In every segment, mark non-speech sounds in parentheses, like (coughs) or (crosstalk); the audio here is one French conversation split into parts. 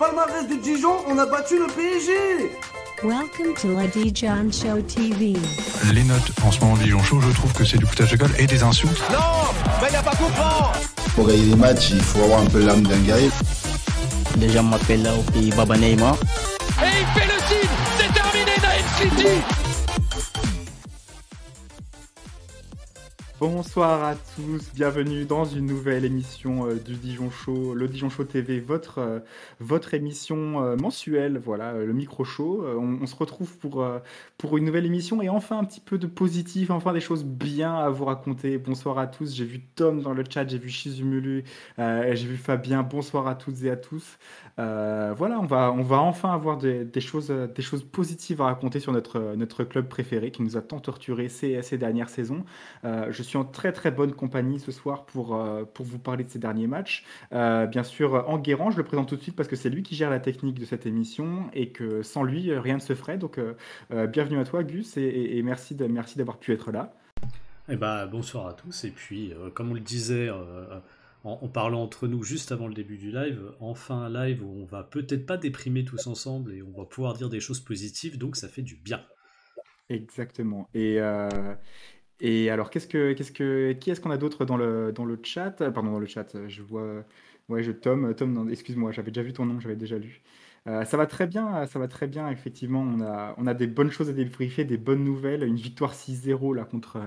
Palmarès de Dijon, on a battu le PSG Welcome to la Dijon Show TV. Les notes en ce moment de Dijon Show, je trouve que c'est du foutage de gueule et des insultes. Non Mais il n'y a pas comprendre Pour gagner des matchs, il faut avoir un peu l'âme d'un guerrier. Les gens m'appellent là au pays Baba Neymar. Et il fait le signe C'est terminé Naïm City Bonsoir à tous, bienvenue dans une nouvelle émission euh, du Dijon Show, le Dijon Show TV, votre, euh, votre émission euh, mensuelle, voilà, le micro show. On, se retrouve pour, pour une nouvelle émission et enfin un petit peu de positif, enfin des choses bien à vous raconter. Bonsoir à tous, j'ai vu Tom dans le chat, j'ai vu Shizumulu, j'ai vu Fabien, bonsoir à toutes et à tous. Voilà, on va, on va enfin avoir des, choses, des choses positives à raconter sur notre, notre club préféré qui nous a tant torturé ces, dernières saisons. En très très bonne compagnie ce soir pour, euh, pour vous parler de ces derniers matchs. Euh, bien sûr, Enguerrand, je le présente tout de suite parce que c'est lui qui gère la technique de cette émission et que sans lui, euh, rien ne se ferait. Donc, euh, euh, bienvenue à toi, Gus, et, et- et merci de, merci d'avoir pu être là. Eh ben, bonsoir à tous. Et puis, euh, comme on le disait euh, en, en parlant entre nous juste avant le début du live, enfin un live où on va peut-être pas déprimer tous ensemble et on va pouvoir dire des choses positives, donc ça fait du bien. Exactement. Et, euh, et alors, qu'est-ce que, qu'est-ce que, qui est-ce qu'on a d'autre dans le, dans le chat? Euh, Pardon, dans le chat, je vois. Ouais, je, Tom, Tom, excuse-moi, j'avais déjà vu ton nom, j'avais déjà lu. Euh, ça va très bien, ça va très bien, effectivement. On a, on a des bonnes choses à débriefer, des bonnes nouvelles. Une victoire 6-0 là contre,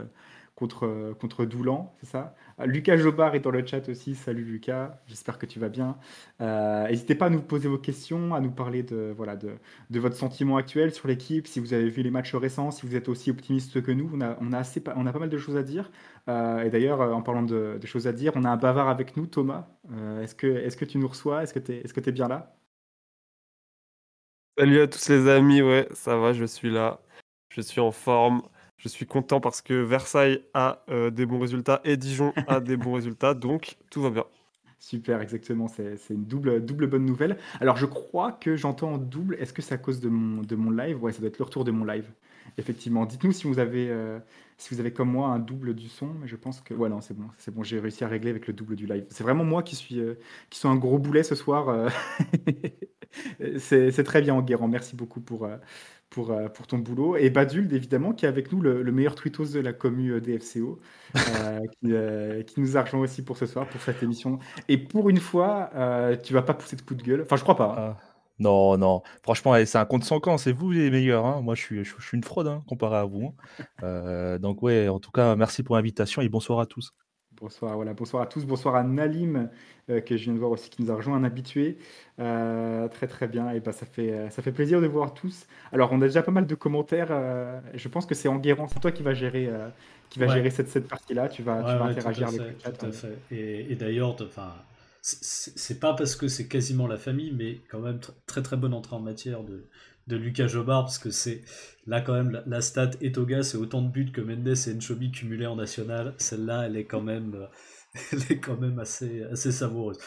contre, contre Doulan, c'est ça? Euh, Lucas Jobard est dans le chat aussi. Salut Lucas, j'espère que tu vas bien. Euh, n'hésitez pas à nous poser vos questions, à nous parler de, voilà, de, de votre sentiment actuel sur l'équipe, si vous avez vu les matchs récents, si vous êtes aussi optimiste que nous. On a, on a, assez, on a pas mal de choses à dire. Euh, et d'ailleurs, euh, en parlant de, choses à dire, on a un bavard avec nous, Thomas. Euh, est-ce que, est-ce que tu nous reçois? Est-ce que tu es, que tu bien là? Salut à tous les amis, ouais, ça va, je suis là, je suis en forme, je suis content parce que Versailles a euh, des bons résultats et Dijon a des bons résultats, donc tout va bien. Super, exactement. C'est, une double, double bonne nouvelle. Alors, je crois que j'entends en double. Est-ce que c'est à cause de mon, de mon live? Ouais, ça doit être le retour de mon live. Effectivement. Dites-nous si vous avez, euh, si vous avez comme moi un double du son, mais je pense que. Non, c'est bon. C'est bon, j'ai réussi à régler avec le double du live. C'est vraiment moi qui suis, euh, qui suis un gros boulet ce soir. euh. (laughs) C'est, très bien, Enguerrand. Merci beaucoup pour, pour, pour ton boulot. Et Badult, évidemment, qui est avec nous, le, le meilleur tweetos de la commu DFCO, (laughs) qui, nous a rejoint aussi pour ce soir, pour cette émission. Et pour une fois, tu vas pas pousser de coup de gueule. Enfin, je crois pas. hein. Ah, non, non. Franchement, allez, c'est un compte sans camp. C'est vous les meilleurs. hein. Moi, je suis, je, je suis une fraude hein, comparé à vous. hein. Euh, donc, ouais, en tout cas, merci pour l'invitation et bonsoir à tous. Bonsoir, voilà, bonsoir à tous, bonsoir à Nalim, euh, que je viens de voir aussi, qui nous a rejoint, un habitué. Euh, très très bien, et bah, ça, fait, ça fait plaisir de vous voir tous. Alors, on a déjà pas mal de commentaires. euh, je pense que c'est Enguerrand, c'est toi qui vas gérer, euh, qui va Ouais. gérer cette, cette partie-là. Tu vas, tu Ouais, vas ouais, interagir tout à avec fait, le chat. tout à hein. fait. Et, et d'ailleurs, enfin, c'est- pas parce que c'est quasiment la famille, mais quand même tr- très très bonne entrée en matière de, de Lucas Jobard, parce que c'est là quand même la, la stat Etoga, c'est autant de buts que Mendes et Nchobi cumulés en national. Celle-là, elle est quand même, euh, (laughs) elle est quand même assez, assez savoureuse.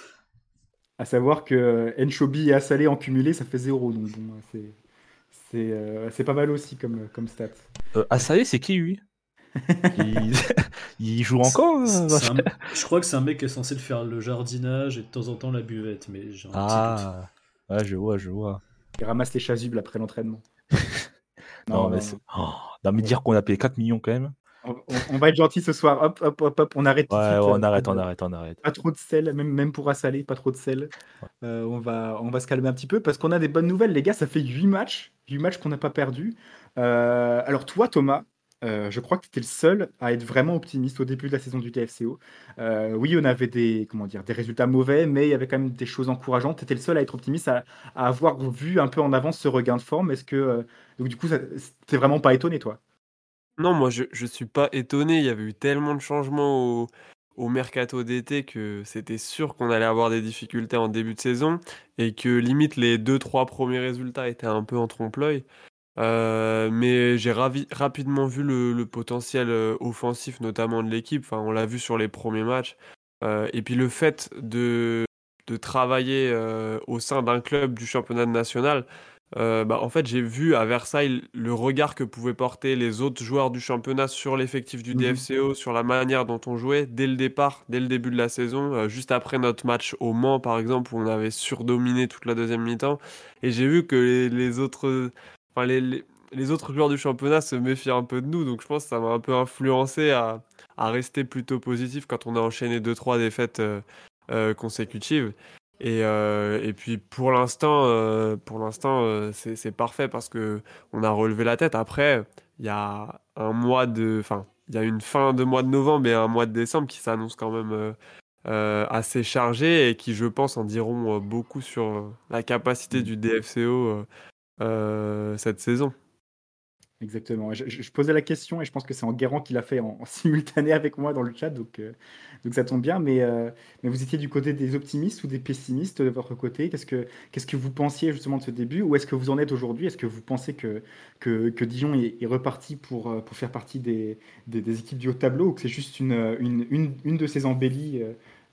À savoir que Enchobi et Assalé en cumulé, ça fait zéro. Donc, bon, c'est c'est euh, pas mal aussi comme, comme stat. Euh, est, c'est qui lui? Il... (laughs) il joue encore un- je crois que c'est un mec qui est censé faire le jardinage et de temps en temps la buvette, mais j'ai un petit doute. Ah, ouais, je vois, je vois. Il ramasse les chasubles après l'entraînement. (laughs) Non, mais, c'est- Oh, non, mais dire qu'on a payé 4 millions quand même. On, on- on va être gentil ce soir. Hop, hop, hop, hop. On arrête tout de Ouais, suite. on Euh, arrête, on arrête, on arrête. Pas trop de sel, même, même pour assaler, pas trop de sel. Euh, on, va, on va se calmer un petit peu parce qu'on a des bonnes nouvelles, les gars. Ça fait 8 matchs, 8 matchs qu'on n'a pas perdus. Euh, alors, toi, Thomas, euh, je crois que tu étais le seul à être vraiment optimiste au début de la saison du TFCO. Euh, oui, on avait des, comment dire, des résultats mauvais, mais il y avait quand même des choses encourageantes. Tu étais le seul à être optimiste, à, avoir vu un peu en avance ce regain de forme. Est-ce que. euh, donc, du coup, t'es vraiment pas étonné, toi? Non, moi je, je suis pas étonné, il y avait eu tellement de changements au, au mercato d'été que c'était sûr qu'on allait avoir des difficultés en début de saison et que limite les deux trois premiers résultats étaient un peu en trompe-l'œil. Euh, mais j'ai ravi- rapidement vu le, le potentiel euh, offensif, notamment de l'équipe. Enfin, on l'a vu sur les premiers matchs. Euh, et puis le fait de, de travailler euh, au sein d'un club du championnat national, bah, en fait, j'ai vu à Versailles le regard que pouvaient porter les autres joueurs du championnat sur l'effectif du Mhm. DFCO, sur la manière dont on jouait dès le départ, dès le début de la saison, juste après notre match au Mans, par exemple, où on avait surdominé toute la deuxième mi-temps. Et j'ai vu que les, les autres, enfin, les, les- les autres joueurs du championnat se méfiaient un peu de nous. Donc je pense que ça m'a un peu influencé à, à rester plutôt positif quand on a enchaîné 2-3 défaites euh, euh, consécutives. Et, euh, et puis pour l'instant, euh, pour l'instant, euh, c'est parfait parce que on a relevé la tête. Après, il y a un mois de, enfin, il y a une fin de mois de novembre et un mois de décembre qui s'annonce quand même assez chargé et qui, je pense, en diront beaucoup sur la capacité du DFCO euh, cette saison. Exactement. Je, posais la question et je pense que c'est Enguerrand qui l'a fait en, (laughs) simultané avec moi dans le chat, donc, euh, donc ça tombe bien. Mais, euh, mais vous étiez du côté des optimistes ou des pessimistes de votre côté? Qu'est-ce que, que vous pensiez justement de ce début? Où est-ce que vous en êtes aujourd'hui? Est-ce que vous pensez que, que, que Dijon est, reparti pour, pour faire partie des, des, des équipes du haut tableau ou que c'est juste une, une, une, une de ces embellies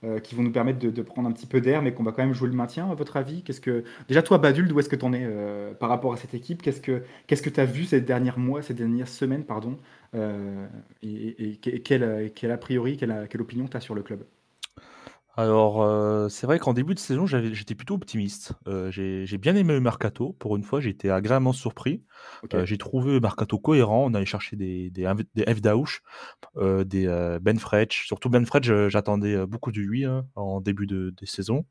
euh, qui vont nous permettre de, prendre un petit peu d'air, mais qu'on va quand même jouer le maintien, à votre avis? Qu'est-ce que... Déjà, toi, Badul, d'où est-ce que tu en es euh, par rapport à cette équipe? Qu'est-ce que tu as vu ces derniers mois, ces dernières semaines, pardon, euh, et, et- et quel, quel a priori, quelle, quelle opinion tu as sur le club? Alors, euh, c'est vrai qu'en début de saison, j'avais- j'étais plutôt optimiste. Euh, j'ai j'ai bien aimé le mercato. Pour une fois, j'ai été agréablement surpris. Ok. Euh, j'ai trouvé le mercato cohérent. On allait chercher des, des, F- des Ben Fretch. Surtout Ben Fretch, j'attendais beaucoup de lui hein, en début de, de saison.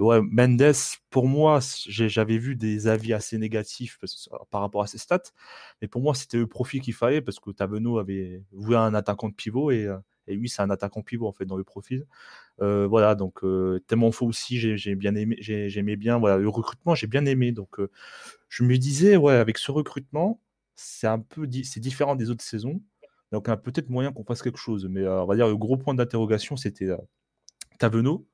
Ouais, Mendes, pour moi, j'ai- j'avais vu des avis assez négatifs parce par rapport à ses stats, mais pour moi, c'était le profil qu'il fallait parce que Tavenot avait voulu un attaquant de pivot et, et lui, c'est un attaquant pivot en fait dans le profil. Euh, voilà, donc euh, tellement faux aussi, j'ai bien aimé, j'ai- j'aimais bien. Voilà, le recrutement, j'ai bien aimé. Donc, euh, je me disais, ouais, avec ce recrutement, c'est un peu, di- c'est différent des autres saisons. Donc, il y a peut-être moyen qu'on fasse quelque chose. Mais on va dire le gros point d'interrogation, c'était Tavenot.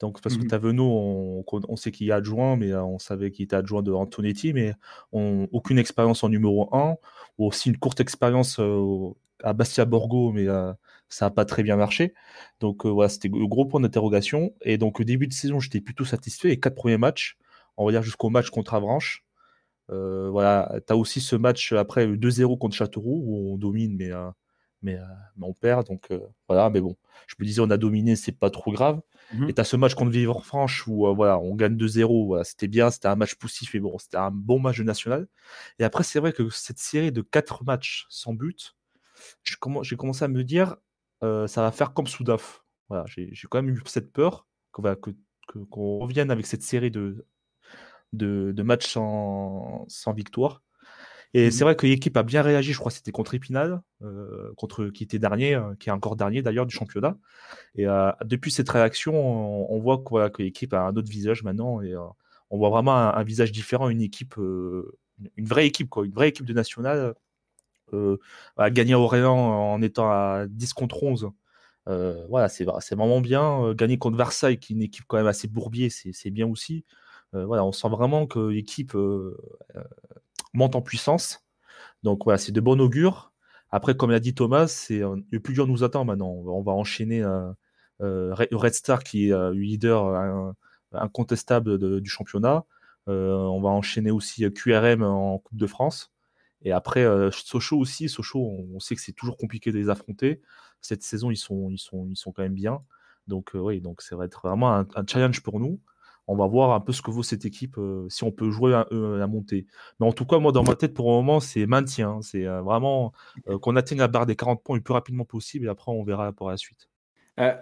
Donc, parce que Mhm. Tavenot, on, sait qu'il est adjoint, mais on savait qu'il était adjoint de Antonetti, mais on- aucune expérience en numéro 1, ou aussi une courte expérience euh, à Bastia Borgo, mais euh, ça n'a pas très bien marché. Donc, euh, voilà, c'était le gros point d'interrogation. Et donc, au début de saison, j'étais plutôt satisfait. Les quatre premiers matchs, on va dire jusqu'au match contre Avranches. Euh, voilà, tu as aussi ce match après le 2-0 contre Châteauroux, où on domine, mais, euh, mais, euh, mais on perd. Donc, voilà, mais bon, je me disais, on a dominé, c'est pas trop grave. Mhm. Et tu as ce match contre Villefranche où euh, voilà, on gagne 2-0. Voilà, c'était bien, c'était un match poussif, mais bon, c'était un bon match de national. Et après, c'est vrai que cette série de 4 matchs sans but, j'ai commencé à me dire, euh, ça va faire comme Soudaf. Voilà, j'ai quand même eu cette peur qu'on que- que- qu'on revienne avec cette série de, de, de matchs sans, sans victoire. Et Mhm. c'est vrai que l'équipe a bien réagi, je crois que c'était contre Épinal, euh, contre, qui était dernier, euh, qui est encore dernier d'ailleurs du championnat. Et euh, depuis cette réaction, on, on voit que, voilà, que l'équipe a un autre visage maintenant et on voit vraiment un, un visage différent, une équipe, une- une vraie équipe, quoi, une vraie équipe de nationale. Euh, à gagner à Orléans en étant à 10 contre 11. Euh, voilà, c'est vraiment bien. Euh, gagner contre Versailles, qui est une équipe quand même assez bourbier, c'est bien aussi. Voilà, on sent vraiment que l'équipe monte en puissance. Donc voilà, c'est de bon augure. Après, comme l'a dit Thomas, c'est le plus dur nous attend maintenant. On va, enchaîner Red Star qui est le leader incontestable du championnat. On va enchaîner aussi QRM en Coupe de France. Et après, euh, Sochaux aussi. Sochaux, on, sait que c'est toujours compliqué de les affronter. Cette saison, ils sont, ils sont, ils sont quand même bien. Donc, euh, oui, donc ça va être vraiment un, challenge pour nous. On va voir un peu ce que vaut cette équipe, euh, si on peut jouer à, euh, la montée. Mais en tout cas, moi, dans ma tête, pour le moment, c'est maintien. hein. C'est euh, vraiment euh, qu'on atteigne la barre des 40 points le plus rapidement possible. Et après, on verra pour la suite. Euh,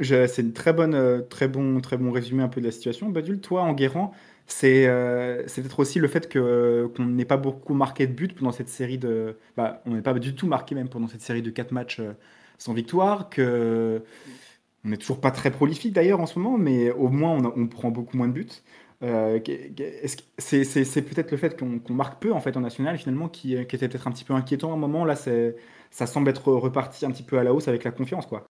c'est une très bonne, euh, très bon, très bon résumé un peu de la situation. Badul, toi, Enguerrand, c'est euh, c'est peut-être aussi le fait que qu'on n'ait pas beaucoup marqué de buts pendant cette série de, bah, on n'est pas du tout marqué même pendant cette série de quatre matchs euh, sans victoire, que on n'est toujours pas très prolifique d'ailleurs en ce moment, mais au moins on, prend beaucoup moins de buts. Euh, c'est peut-être le fait qu'on marque peu en fait en national finalement qui, était peut-être un petit peu inquiétant à un moment. Là, ça semble être reparti un petit peu à la hausse avec la confiance, quoi.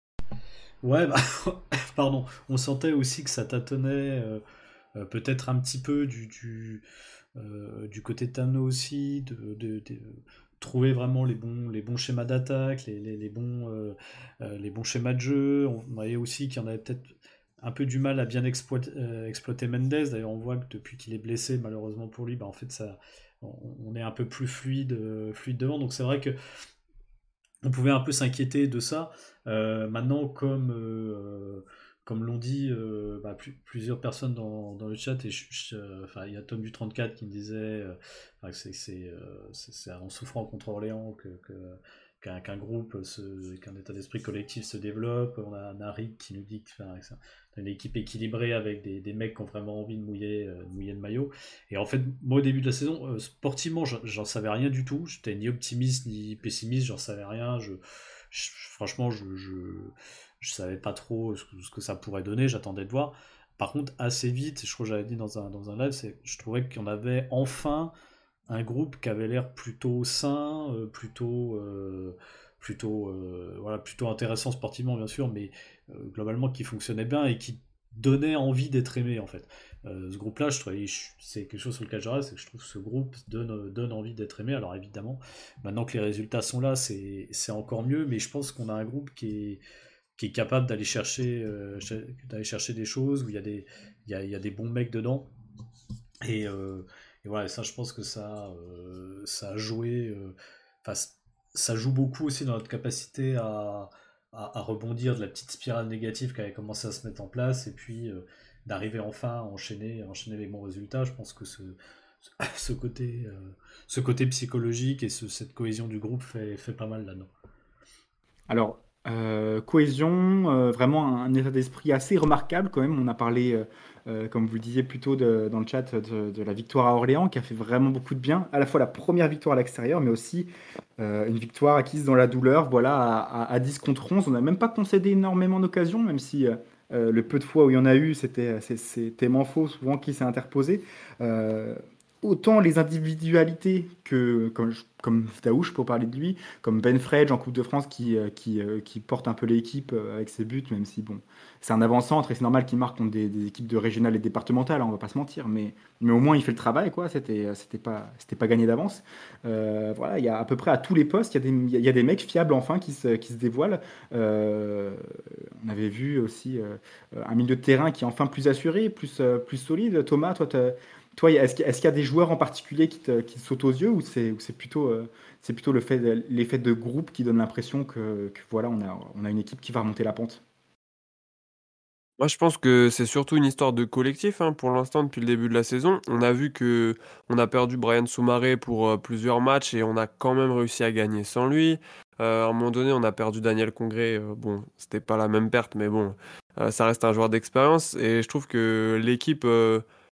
Ouais, bah, (laughs) pardon. On sentait aussi que ça tâtonnait euh, euh, peut-être un petit peu du, du, euh, du côté de Tano aussi, de, de- trouver vraiment les bons, les bons schémas d'attaque, les, les, les bons, euh, les bons schémas de jeu. On voyait aussi qu'il y en avait peut-être un peu du mal à bien exploiter, exploiter Mendes. D'ailleurs, on voit que depuis qu'il est blessé, malheureusement pour lui, bah, en fait, ça, on, est un peu plus fluide, fluide devant. Donc c'est vrai que on pouvait un peu s'inquiéter de ça. maintenant, comme comme l'ont dit euh, bah, plusieurs personnes dans, le chat, et il y a Tom du 34 qui me disait euh, que c'est en souffrant contre Orléans que, qu'un groupe, qu'un état d'esprit collectif se développe. On a Narik qui nous dit que c'est une équipe équilibrée avec des, mecs qui ont vraiment envie de mouiller, euh, mouiller le maillot. Et en fait, moi au début de la saison, sportivement, j'en savais rien du tout. J'étais ni optimiste ni pessimiste, j'en savais rien. Franchement, je savais pas trop ce que, ça pourrait donner, j'attendais de voir. Par contre, assez vite, je crois que j'avais dit dans un, dans un live, c'est je trouvais qu'on avait enfin un groupe qui avait l'air plutôt sain, euh, plutôt, euh, plutôt, euh, voilà, plutôt intéressant sportivement bien sûr, mais globalement qui fonctionnait bien et qui donnait envie d'être aimé en fait. ce groupe-là, je c'est quelque chose sur lequel je reste, c'est que je trouve que ce groupe donne, donne envie d'être aimé. Alors évidemment, maintenant que les résultats sont là, c'est encore mieux, mais je pense qu'on a un groupe qui est qui est capable d'aller chercher, euh, d'aller chercher des choses, où il y, a des, il, y a, il y a des bons mecs dedans. Et, euh, voilà, ça, je pense que ça, euh, ça a joué. Enfin, ça joue beaucoup aussi dans notre capacité à, à, rebondir de la petite spirale négative qui avait commencé à se mettre en place, et puis d'arriver enfin à enchaîner, enchaîner les bons résultats. Je pense que ce, ce côté, ce côté psychologique et ce, cette cohésion du groupe fait, fait pas mal là-dedans. Alors, euh, cohésion, euh, vraiment un, état d'esprit assez remarquable quand même. On a parlé, euh, comme vous le disiez plus tôt dans le chat, de, la victoire à Orléans qui a fait vraiment beaucoup de bien. À la fois la première victoire à l'extérieur, mais aussi une victoire acquise dans la douleur. Voilà, à, à, 10 contre 11. On n'a même pas concédé énormément d'occasions, même si le peu de fois où il y en a eu, c'était faux souvent qui s'est interposé autant les individualités que, comme, comme Daouche pour parler de lui, comme Ben Fredge en Coupe de France qui, euh, euh, porte un peu l'équipe euh, avec ses buts, même si bon, c'est un avant-centre et c'est normal qu'il marque contre des, équipes de régionales et départementales, hein, on va pas se mentir, mais, au moins il fait le travail, quoi, c'était, pas, gagné d'avance. voilà, il y a à peu près à tous les postes, il y, a des, mecs fiables enfin qui se, qui se dévoilent. on avait vu aussi un milieu de terrain qui est enfin plus assuré, plus, plus solide. Thomas, toi, tu toi, est-ce qu'il y, a des joueurs en particulier qui te, sautent aux yeux ou c'est plutôt, euh, plutôt l'effet de groupe qui donne l'impression que, voilà, on a, on a une équipe qui va remonter la pente? Moi, je pense que c'est surtout une histoire de collectif hein, pour l'instant depuis le début de la saison. On a vu que on a perdu Brian Soumaré pour euh, plusieurs matchs et on a quand même réussi à gagner sans lui. Euh, à un moment donné, on a perdu Daniel Congré. bon, c'était pas la même perte, mais bon, ça reste un joueur d'expérience et je trouve que l'équipe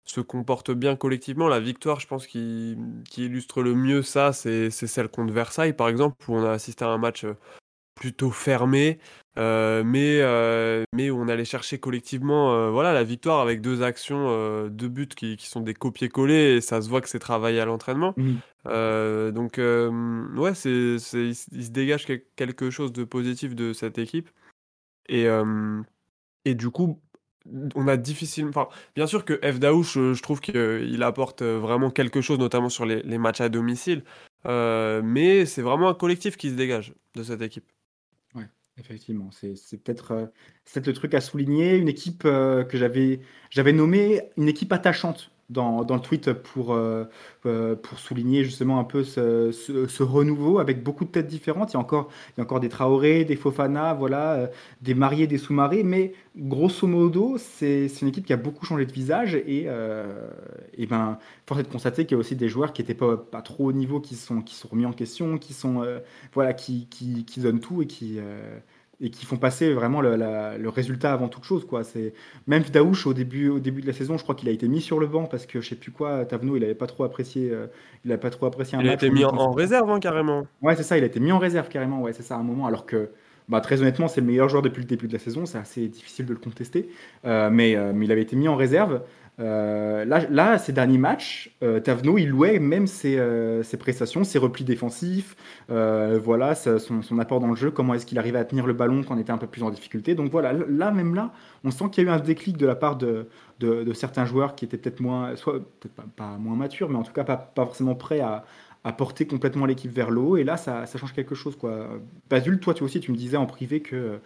se comporte bien collectivement. La victoire, je pense, qui, illustre le mieux ça, c'est celle contre Versailles, par exemple, où on a assisté à un match euh, plutôt fermé, euh, mais, euh, mais où on allait chercher collectivement voilà, la victoire avec deux actions, deux buts qui, sont des copier-coller, et ça se voit que c'est travaillé à l'entraînement. Mmh. donc, ouais, c'est il se dégage quelque chose de positif de cette équipe. Et, et du coup, on a difficilement. Bien sûr que F. Daouche, je, trouve qu'il apporte euh, vraiment quelque chose, notamment sur les, matchs à domicile. Euh, mais c'est vraiment un collectif qui se dégage de cette équipe. Ouais, effectivement. C'est peut-être euh, peut le truc à souligner. Une équipe que j'avais nommée une équipe attachante dans, le tweet pour, euh, euh, pour souligner justement un peu ce, renouveau avec beaucoup de têtes différentes. Il y a encore, il y a encore des Traoré, des Fofana, voilà, euh, des mariés, des sous-mariés, mais grosso modo, c'est une équipe qui a beaucoup changé de visage et, et ben, force est de constater qu'il y a aussi des joueurs qui n'étaient pas, pas trop au niveau, qui sont, qui sont remis en question, qui, sont, voilà, qui, qui, qui, donnent tout et qui et qui font passer vraiment le, résultat avant toute chose. Quoi. C'est... Même Daouche, au début, au début de la saison, je crois qu'il a été mis sur le banc parce que je sais plus quoi, Tavenot, il n'avait pas trop apprécié, euh, il pas trop apprécié un il match. Il a été mis en, réserve hein, carrément. Ouais, c'est ça, il a été mis en réserve carrément, ouais, c'est ça, à un moment, alors que bah, très honnêtement, c'est le meilleur joueur depuis le début de la saison, c'est assez difficile de le contester, euh, mais, euh, mais il avait été mis en réserve. Euh, là, ces derniers matchs, euh, Tavenot, il louait même ses, euh, ses, prestations, ses replis défensifs, voilà, son, apport dans le jeu, comment est-ce qu'il arrivait à tenir le ballon quand on était un peu plus en difficulté. Donc voilà, là, même là, on sent qu'il y a eu un déclic de la part de, certains joueurs qui étaient peut-être moins, soit peut-être pas, moins matures, mais en tout cas pas, forcément prêts à, porter complètement l'équipe vers le haut. Et là, ça, change quelque chose. Quoi. Toi, tu aussi, tu me disais en privé que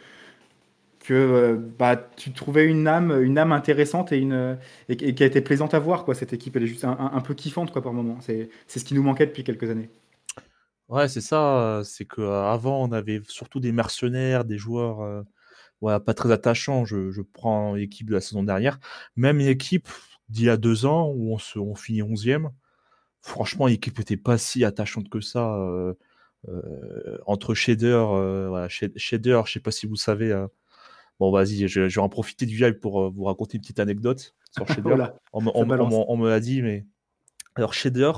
que euh, bah, tu trouvais une âme, une âme intéressante et, une, et, qui a été plaisante à voir. Quoi. Cette équipe, elle est juste un, un, peu kiffante quoi, par moment. C'est ce qui nous manquait depuis quelques années. Ouais, c'est ça. C'est qu'avant, on avait surtout des mercenaires, des joueurs euh, ouais, pas très attachants. Je, je prends l'équipe de la saison dernière. Même l'équipe d'il y a deux ans où on, se, on finit 11e, franchement, l'équipe n'était pas si attachante que ça. Euh, euh, entre Shader, euh, voilà, Shader, je sais pas si vous savez. Euh, bon, vas-y, je, je, vais en profiter du live pour vous raconter une petite anecdote sur (laughs) Shader. voilà, on, on, on, on, me l'a dit, mais alors Shader,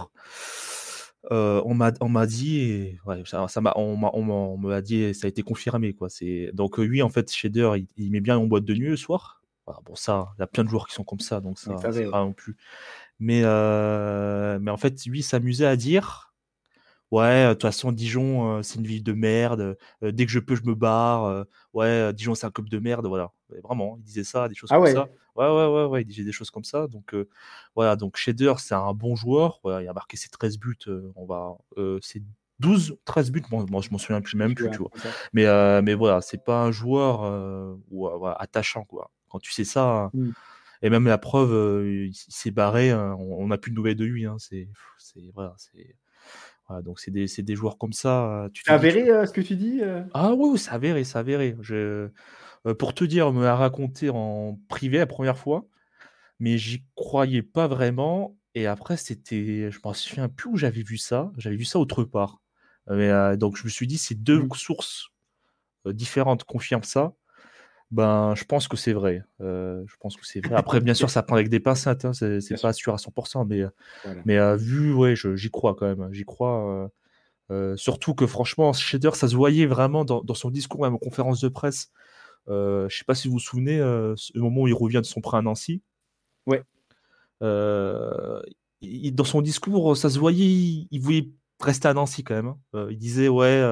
euh, on m'a dit et, ouais, ça, ça on m'a dit ça a été confirmé quoi. Donc lui en fait Shader il, il, met bien en boîte de nuit le soir. Voilà, bon ça il y a plein de joueurs qui sont comme ça donc ça, ça pas non plus. Mais euh, mais en fait lui s'amusait à dire Ouais, de toute façon, Dijon, c'est une ville de merde. dès que je peux, je me barre. ouais, Dijon, c'est un club de merde. Voilà. vraiment, il disait ça, des choses ah comme ouais? ça. Ouais, ouais, ouais, ouais, il disait des choses comme ça. Donc, voilà. Donc, Shader, c'est un bon joueur. Il a marqué ses 13 buts. on va, c'est 12, 13 buts. Bon, moi, je m'en souviens plus, même plus, tu vois. Mais, mais voilà, c'est pas un joueur attachant, quoi. Quand tu sais ça. Mmh. Et même la preuve, il s'est barré. on n'a plus de nouvelles de lui. Hein, c'est, voilà, c'est voilà, donc c'est des, des, joueurs comme ça. Tu c'est avéré tu... euh, ce que tu dis euh... Ah oui, c'est avéré, c'est avéré. Je... Euh, pour te dire, on me l'a raconté en privé la première fois, mais j'y croyais pas vraiment. Et après, c'était, je m'en souviens plus où j'avais vu ça. J'avais vu ça autre part. Mais, euh, donc je me suis dit, ces deux mmh. sources différentes confirment ça. Ben, je pense que c'est vrai. Euh, je pense que c'est vrai. Après, bien sûr, (laughs) ça prend avec des pincettes. Hein, c'est, pas sûr à 100%, mais, voilà. mais euh, vu, ouais, j'y crois quand même. J'y crois. Euh, euh surtout que franchement, Shader, ça se voyait vraiment dans, dans, son discours, même en conférence de presse. je sais pas si vous vous souvenez, le moment où il revient de son prêt à Nancy. Ouais. Il, dans son discours, ça se voyait, il, il voulait rester à Nancy quand même. Hein. il disait, ouais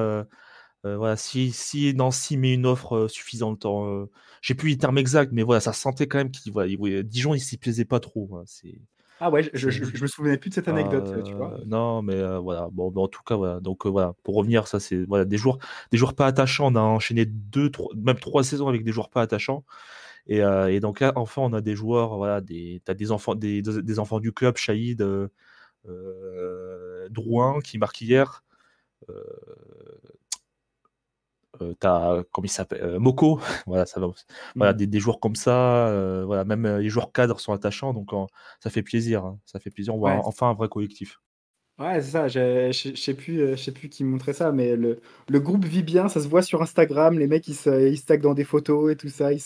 euh, voilà, si, si Nancy met une offre euh, suffisante, euh, j'ai plus les termes exacts, mais voilà, ça sentait quand même qu'il voilà, il, Dijon, il s'y plaisait pas trop. Voilà, c'est ah ouais, je, je, je, me souvenais plus de cette anecdote, euh, tu vois. Non, mais voilà. Bon, en tout cas, voilà. Donc voilà, pour revenir, ça c'est voilà des joueurs, des joueurs pas attachants. On a enchaîné deux, trois, même trois saisons avec des joueurs pas attachants. Et, et donc là, enfin, on a des joueurs, voilà, des, t'as des enfants, des, des enfants du club, Shahid, Drouin qui marque hier. Euh, euh, t'as comme il s'appelle euh, Moko. (laughs) Voilà ça va voilà mmh. des, des, joueurs comme ça euh, voilà même les joueurs cadres sont attachants donc ça fait plaisir hein. ça fait plaisir. On voit ouais. enfin un vrai collectif. Ouais c'est ça. Je sais plus je sais plus qui montrait ça mais le, le groupe vit bien ça se voit sur Instagram. Les mecs ils se ils se dans des photos et tout ça. Il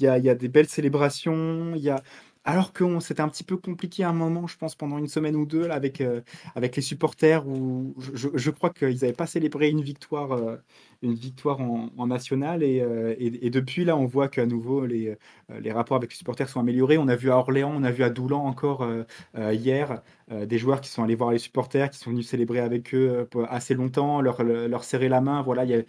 y a, y a des belles célébrations. Il y a alors que c'était un petit peu compliqué à un moment, je pense, pendant une semaine ou deux, là, avec, euh, avec les supporters, où je, je crois qu'ils n'avaient pas célébré une victoire, euh, une victoire en, national. Et, euh, et, et, depuis, là, on voit qu'à nouveau, les, les rapports avec les supporters sont améliorés. On a vu à Orléans, on a vu à Doulan encore hier, des joueurs qui sont allés voir les supporters, qui sont venus célébrer avec eux assez longtemps, leur, leur serrer la main. Voilà, il y a,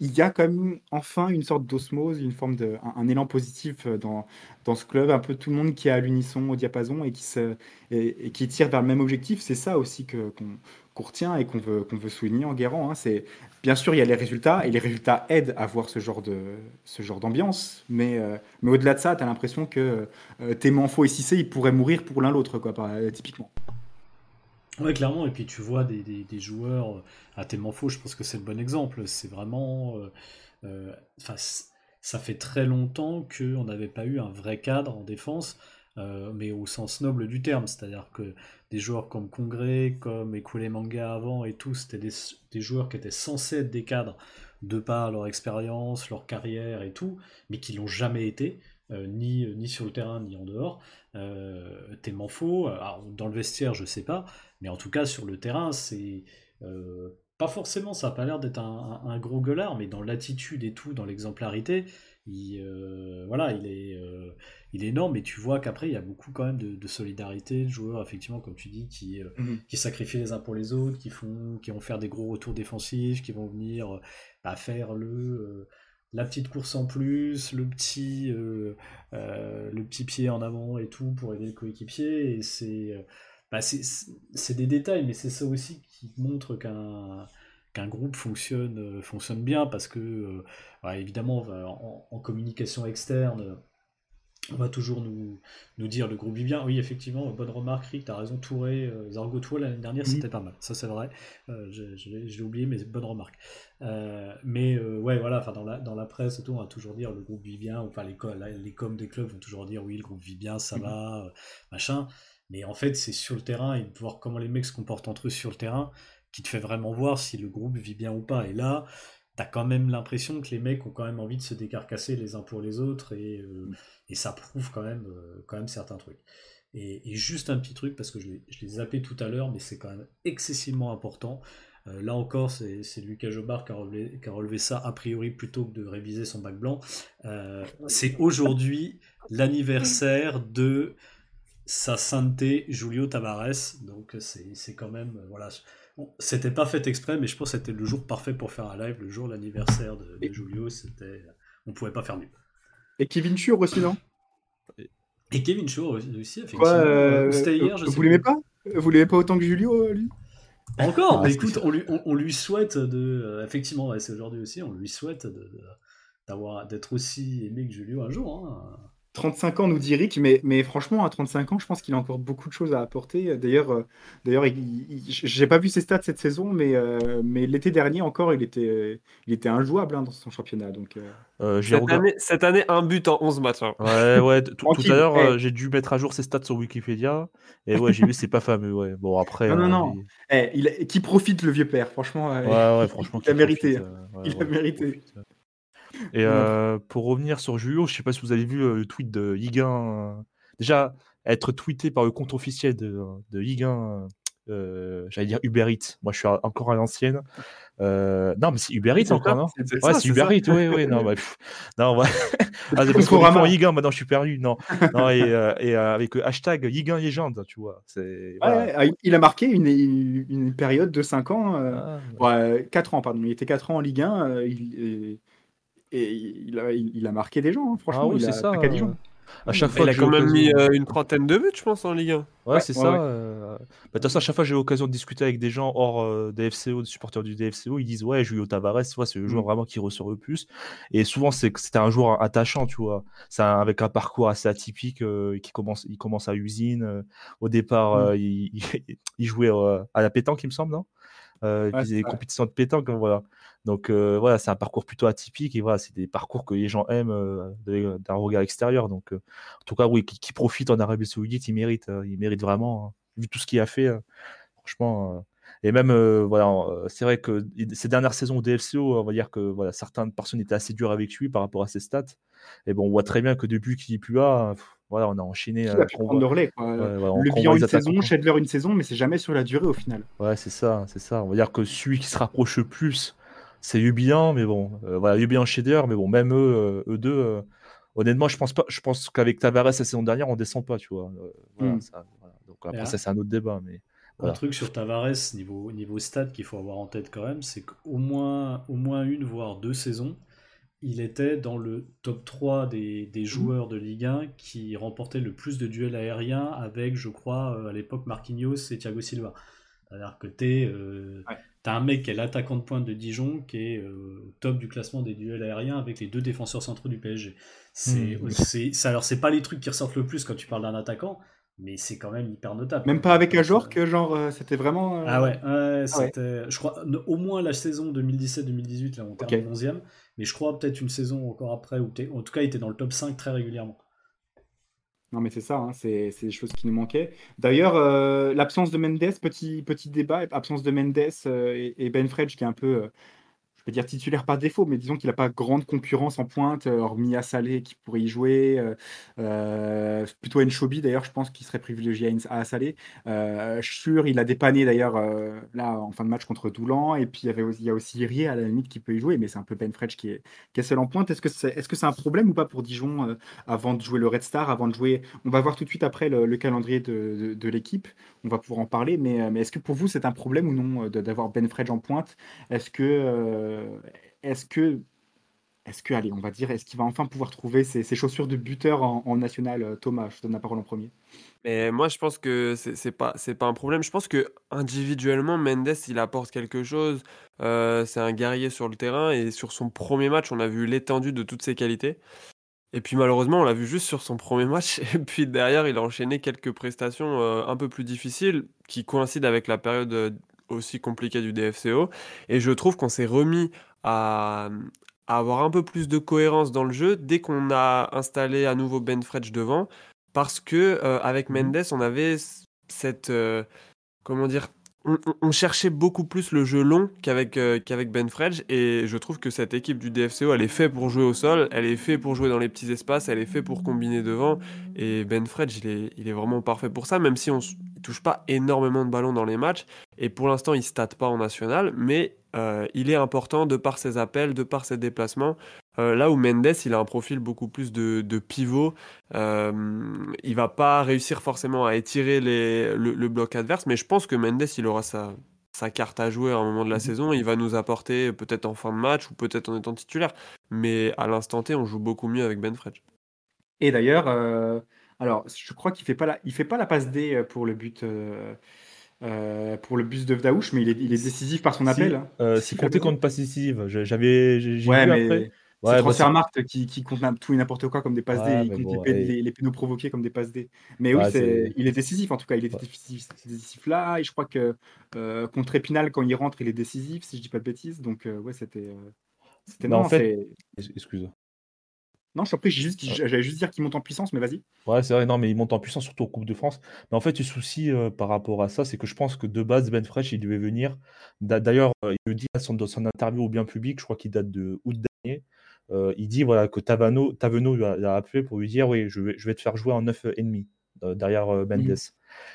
il quand même enfin une sorte d'osmose, une forme de, un, un élan positif dans, dans ce club, un peu tout le monde qui est à l'unisson, au diapason et qui, se, et, qui tire vers le même objectif. C'est ça aussi que, qu'on, retient et qu'on veut, qu'on veut souligner en Guérant. Hein. Bien sûr, il y a les résultats et les résultats aident à voir ce genre, d'ambiance. Mais, euh, mais au-delà de ça, tu as l'impression que euh, Témanfo et Cissé, ils pourraient mourir pour l'un l'autre, quoi, euh, typiquement. Ouais, clairement. Et puis tu vois des, des, joueurs à Témanfo, je pense que c'est le bon exemple. C'est vraiment. Enfin ça fait très longtemps qu'on n'avait pas eu un vrai cadre en défense, euh, mais au sens noble du terme. C'est-à-dire que des joueurs comme Congrès, comme Ekule Manga avant et tout, c'était des, joueurs qui étaient censés être des cadres de par leur expérience, leur carrière et tout, mais qui l'ont jamais été. Euh, ni, sur le terrain ni en dehors. Euh, Tellement faux. Dans le vestiaire, je sais pas, mais en tout cas sur le terrain, c'est pas forcément, ça n'a pas l'air d'être un, gros gueulard, mais dans l'attitude et tout, dans l'exemplarité, il, euh, voilà, il est, euh, il est énorme, mais tu vois qu'après, il y a beaucoup quand même de, de, solidarité, de joueurs, effectivement, comme tu dis, qui, euh, mmh. qui sacrifient les uns pour les autres, qui, font, qui vont faire des gros retours défensifs, qui vont venir bah, faire le la petite course en plus, le petit, le petit pied en avant et tout pour aider le coéquipier. Et c'est bah, des détails, mais c'est ça aussi qui montre qu'un qu'un groupe fonctionne, euh, fonctionne bien parce que, euh, bah, évidemment, en, en, communication externe, on va toujours nous, nous dire le groupe vit bien. Oui, effectivement, bonne remarque, Rick, t'as raison, Touré, euh, Zargo l'année dernière, c'était pas mal. Ça, c'est vrai. Euh, J'ai oublié, mais bonne remarque. Euh, mais euh, ouais, voilà, dans la, dans la presse, tout, on va toujours dire le groupe vit bien, enfin, les, les coms des clubs vont toujours dire oui, le groupe vit bien, ça mhm. va, machin. Mais en fait, c'est sur le terrain et de voir comment les mecs se comportent entre eux sur le terrain qui te fait vraiment voir si le groupe vit bien ou pas. Et là, t'as quand même l'impression que les mecs ont quand même envie de se décarcasser les uns pour les autres et, euh, mm. et ça prouve quand même, euh, quand même certains trucs. Et, juste un petit truc, parce que je l'ai zappé tout à l'heure, mais c'est quand même excessivement important. Euh, là encore, c'est Lucas Jobard qui a, relevé, qui a, relevé, ça a priori plutôt que de réviser son bac blanc. c'est aujourd'hui l'anniversaire de sa sainteté Julio Tavares. Donc c'est quand même... voilà c'était pas fait exprès, mais je pense que c'était le jour parfait pour faire un live, le jour l'anniversaire de, Julio. C'était, on pouvait pas faire mieux. Et Kevin Schur aussi, non? Et Kevin Schur aussi, effectivement. Euh, c'était hier, je Vous l'aimez pas? Vous l'aimez pas autant que Julio, lui? Encore, ah, écoute, on lui, on, lui, souhaite de. Euh, effectivement, c'est aujourd'hui aussi, on lui souhaite d'avoir d'être aussi aimé que Julio un jour. Hein. 35 ans, nous dit Rick, mais, mais franchement, à 35 ans, je pense qu'il a encore beaucoup de choses à apporter. D'ailleurs, euh, d'ailleurs, j'ai pas vu ses stats cette saison, mais, euh, mais l'été dernier encore, il était, il était injouable hein, dans son championnat. Donc, euh. cette, année, cette, année, un but en 11 matchs. Hein. Ouais, ouais. Tout à l'heure, j'ai dû mettre à jour ses stats sur Wikipédia, et ouais, j'ai vu, c'est pas fameux. Ouais. Bon, après. Non, non, non. Eh, il... qui profite le vieux père, franchement. Ouais, ouais, franchement. Il a mérité. il a mérité. Et euh, pour revenir sur Julio, je sais pas si vous avez vu euh, le tweet de Higuin. Euh, déjà, être tweeté par le compte officiel de, de j'allais dire Uber Eats. Moi, je suis encore à l'ancienne. non, mais c'est Uber Eats encore, non? Ouais, c'est Uber Eats, oui, oui. Non, bah, non, ouais. ah, c'est parce qu'on Higuin, maintenant je suis perdu. Non, (laughs) non et, et avec le hashtag Higuin légende, tu vois. Ouais, ah, il a marqué une, une, période de 5 ans, ah, ouais. 4 ans, pardon. Il était 4 ans en Ligue 1. il, et il a, il a marqué des gens, hein, franchement. Ah oui, c'est ça. À chaque fois, il a quand même mis euh, une trentaine de buts, je pense, en Ligue 1. Ouais, c'est ça. Euh... Bah, à chaque fois, j'ai l'occasion de discuter avec des gens hors euh, DFCO, des supporters du DFCO. Ils disent Ouais, Julio Tavares, c'est le joueur mm. vraiment qui ressort le plus. Et souvent, c'était un joueur attachant, tu vois. C'est avec un parcours assez atypique. Euh, qui commence, il commence à usine. Euh, au départ, mm. (laughs) il, il, jouait à la pétanque, il me semble, non? Euh, ouais, des compétitions de pétanque, hein, voilà. Donc euh, voilà, c'est un parcours plutôt atypique et voilà, c'est des parcours que les gens aiment euh, d'un regard extérieur. Donc en tout cas, oui, qui, profite en Arabie Saoudite, il mérite, il mérite vraiment, hein, vu tout ce qu'il a fait, franchement. Et même, voilà, c'est vrai que ces dernières saisons au DFCO, on va dire que voilà, certaines personnes étaient assez dures avec lui par rapport à ses stats. Et bon, on voit très bien que depuis qu'il est plus là, voilà, on a enchaîné. Euh, prendre le relais. le bilan une saison, Shedler une saison, mais c'est jamais sur la durée au final. Ouais, c'est ça, c'est ça. On va dire que celui qui se rapproche le plus, c'est Ubian, mais bon, euh, voilà, Ubian Shader, mais bon, même eux, eux deux. Euh, honnêtement, je pense pas. Je pense qu'avec Tavares la saison dernière, on descend pas, tu vois. Hmm. Donc après, ça c'est un autre débat, mais. Un truc sur Tavares niveau niveau stade qu'il faut avoir en tête quand même, c'est qu'au moins au moins une voire deux saisons, il était dans le top 3 des, des, joueurs de Ligue 1 qui remportaient le plus de duels aériens avec, je crois, euh, à l'époque Marquinhos et Thiago Silva. C'est-à-dire que tu euh, as un mec qui est l'attaquant de pointe de Dijon qui est euh, top du classement des duels aériens avec les deux défenseurs centraux du PSG. C'est, mmh. alors, c'est pas les trucs qui ressortent le plus quand tu parles d'un attaquant, mais c'est quand même hyper notable. Même pas avec un joueur que genre c'était vraiment. Ah ouais, ah c'était, je crois, au moins la saison 2017-2018, là on termine 11e, mais je crois peut-être une saison encore après, où en tout cas, il était dans le top 5 très régulièrement. Non, mais c'est ça, hein, c'est des choses qui nous manquaient. D'ailleurs, euh, l'absence de Mendes, petit, petit débat, absence de Mendes euh, et, Ben Fredge qui est un peu euh, je vais dire titulaire par défaut, mais disons qu'il n'a pas grande concurrence en pointe, euh, hormis à Salé qui pourrait y jouer. Euh, euh plutôt Enchobi d'ailleurs, je pense qu'il serait privilégié à Salé. Euh, il a dépanné d'ailleurs euh, là en fin de match contre Doulan. Et puis il y, a aussi Irié à la limite qui peut y jouer, mais c'est un peu Ben qui est, qui est seul en pointe. Est-ce que c'est est -ce c'est un problème ou pas pour Dijon avant de jouer le Red Star, avant de jouer On va voir tout de suite après le, calendrier de, de, l'équipe. On va pouvoir en parler, mais, mais est-ce que pour vous c'est un problème ou non d'avoir Ben en pointe? Est-ce que est-ce que est-ce que, allez, on va est-ce qu'il va enfin pouvoir trouver ses, chaussures de buteur en, national euh, Thomas, je te donne la parole en premier. Mais moi, je pense que c'est c'est pas, un problème. Je pense que individuellement, Mendes, il apporte quelque chose. Euh, c'est un guerrier sur le terrain et sur son premier match, on a vu l'étendue de toutes ses qualités. Et puis malheureusement, on l'a vu juste sur son premier match. (laughs) Et puis derrière, il a enchaîné quelques prestations euh, un peu plus difficiles qui coïncident avec la période euh, aussi compliquée du DFCO. Et je trouve qu'on s'est remis à, à avoir un peu plus de cohérence dans le jeu dès qu'on a installé à nouveau Ben Fredge devant. Parce que euh, avec Mendes, on avait cette. euh, comment dire on, cherchait beaucoup plus le jeu long qu'avec euh, qu'avec Ben Fredge et je trouve que cette équipe du DFCO elle est faite pour jouer au sol, elle est faite pour jouer dans les petits espaces, elle est faite pour combiner devant et Ben Fredge il est, il est vraiment parfait pour ça même si on il touche pas énormément de ballons dans les matchs et pour l'instant il state pas en national mais euh, il est important de par ses appels, de par ses déplacements Euh, là où Mendes il a un profil beaucoup plus de, de pivot euh, il va pas réussir forcément à étirer les, le, le bloc adverse, mais je pense que Mendes, il aura sa, sa carte à jouer à un moment de la saison. Il va nous apporter peut-être en fin de match ou peut-être en étant titulaire. Mais à l'instant T, on joue beaucoup mieux avec Ben Fredge. Et d'ailleurs, euh, alors, je crois qu'il fait pas la, il fait pas la passe D pour le but, euh, euh, pour le but de Vdaouche, mais il est, il est décisif par son Si, appel. hein. euh, Si, compté comme passe décisive. J'avais, Ouais, vu mais après. C'est Ouais, bah, Transfermarkt qui, qui compte tout et n'importe quoi comme des passes D. Ouais, Il mais compte bon, les, pénaux provoqués comme des passes D. Mais oui, il est décisif en tout cas. Il est décisif, décisif là. Et je crois que euh, contre Épinal, quand il rentre, il est décisif, si je dis pas de bêtises. Donc, euh, ouais, c'était. euh, c'était non, en fait, excuse. Non, je j'ai juste, j'allais juste dire qu'il monte en puissance, mais vas-y. Ouais, c'est vrai, non, mais il monte en puissance, surtout en Coupe de France. Mais en fait, le souci euh, par rapport à ça, c'est que je pense que de base, Ben Fresh, il devait venir. D'a- D'ailleurs, il le dit dans son interview au bien public, je crois qu'il date de août dernier. Euh, il dit voilà, que Tavano, Taveno l'a appelé pour lui dire Oui, je vais, je vais te faire jouer en 9,5 euh, derrière euh, Mendes.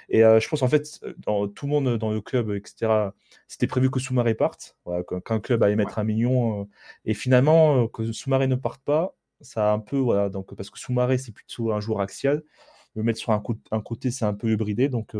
Et euh, je pense en fait, dans, tout le monde dans le club, etc., c'était prévu que Soumaré parte, voilà, qu'un club allait mettre un million. euh, et finalement, que Soumaré ne parte pas, ça a un peu, voilà, donc, parce que Soumaré, c'est plutôt un joueur axial. Le mettre sur un, cô- un côté, c'est un peu hybridé. Donc,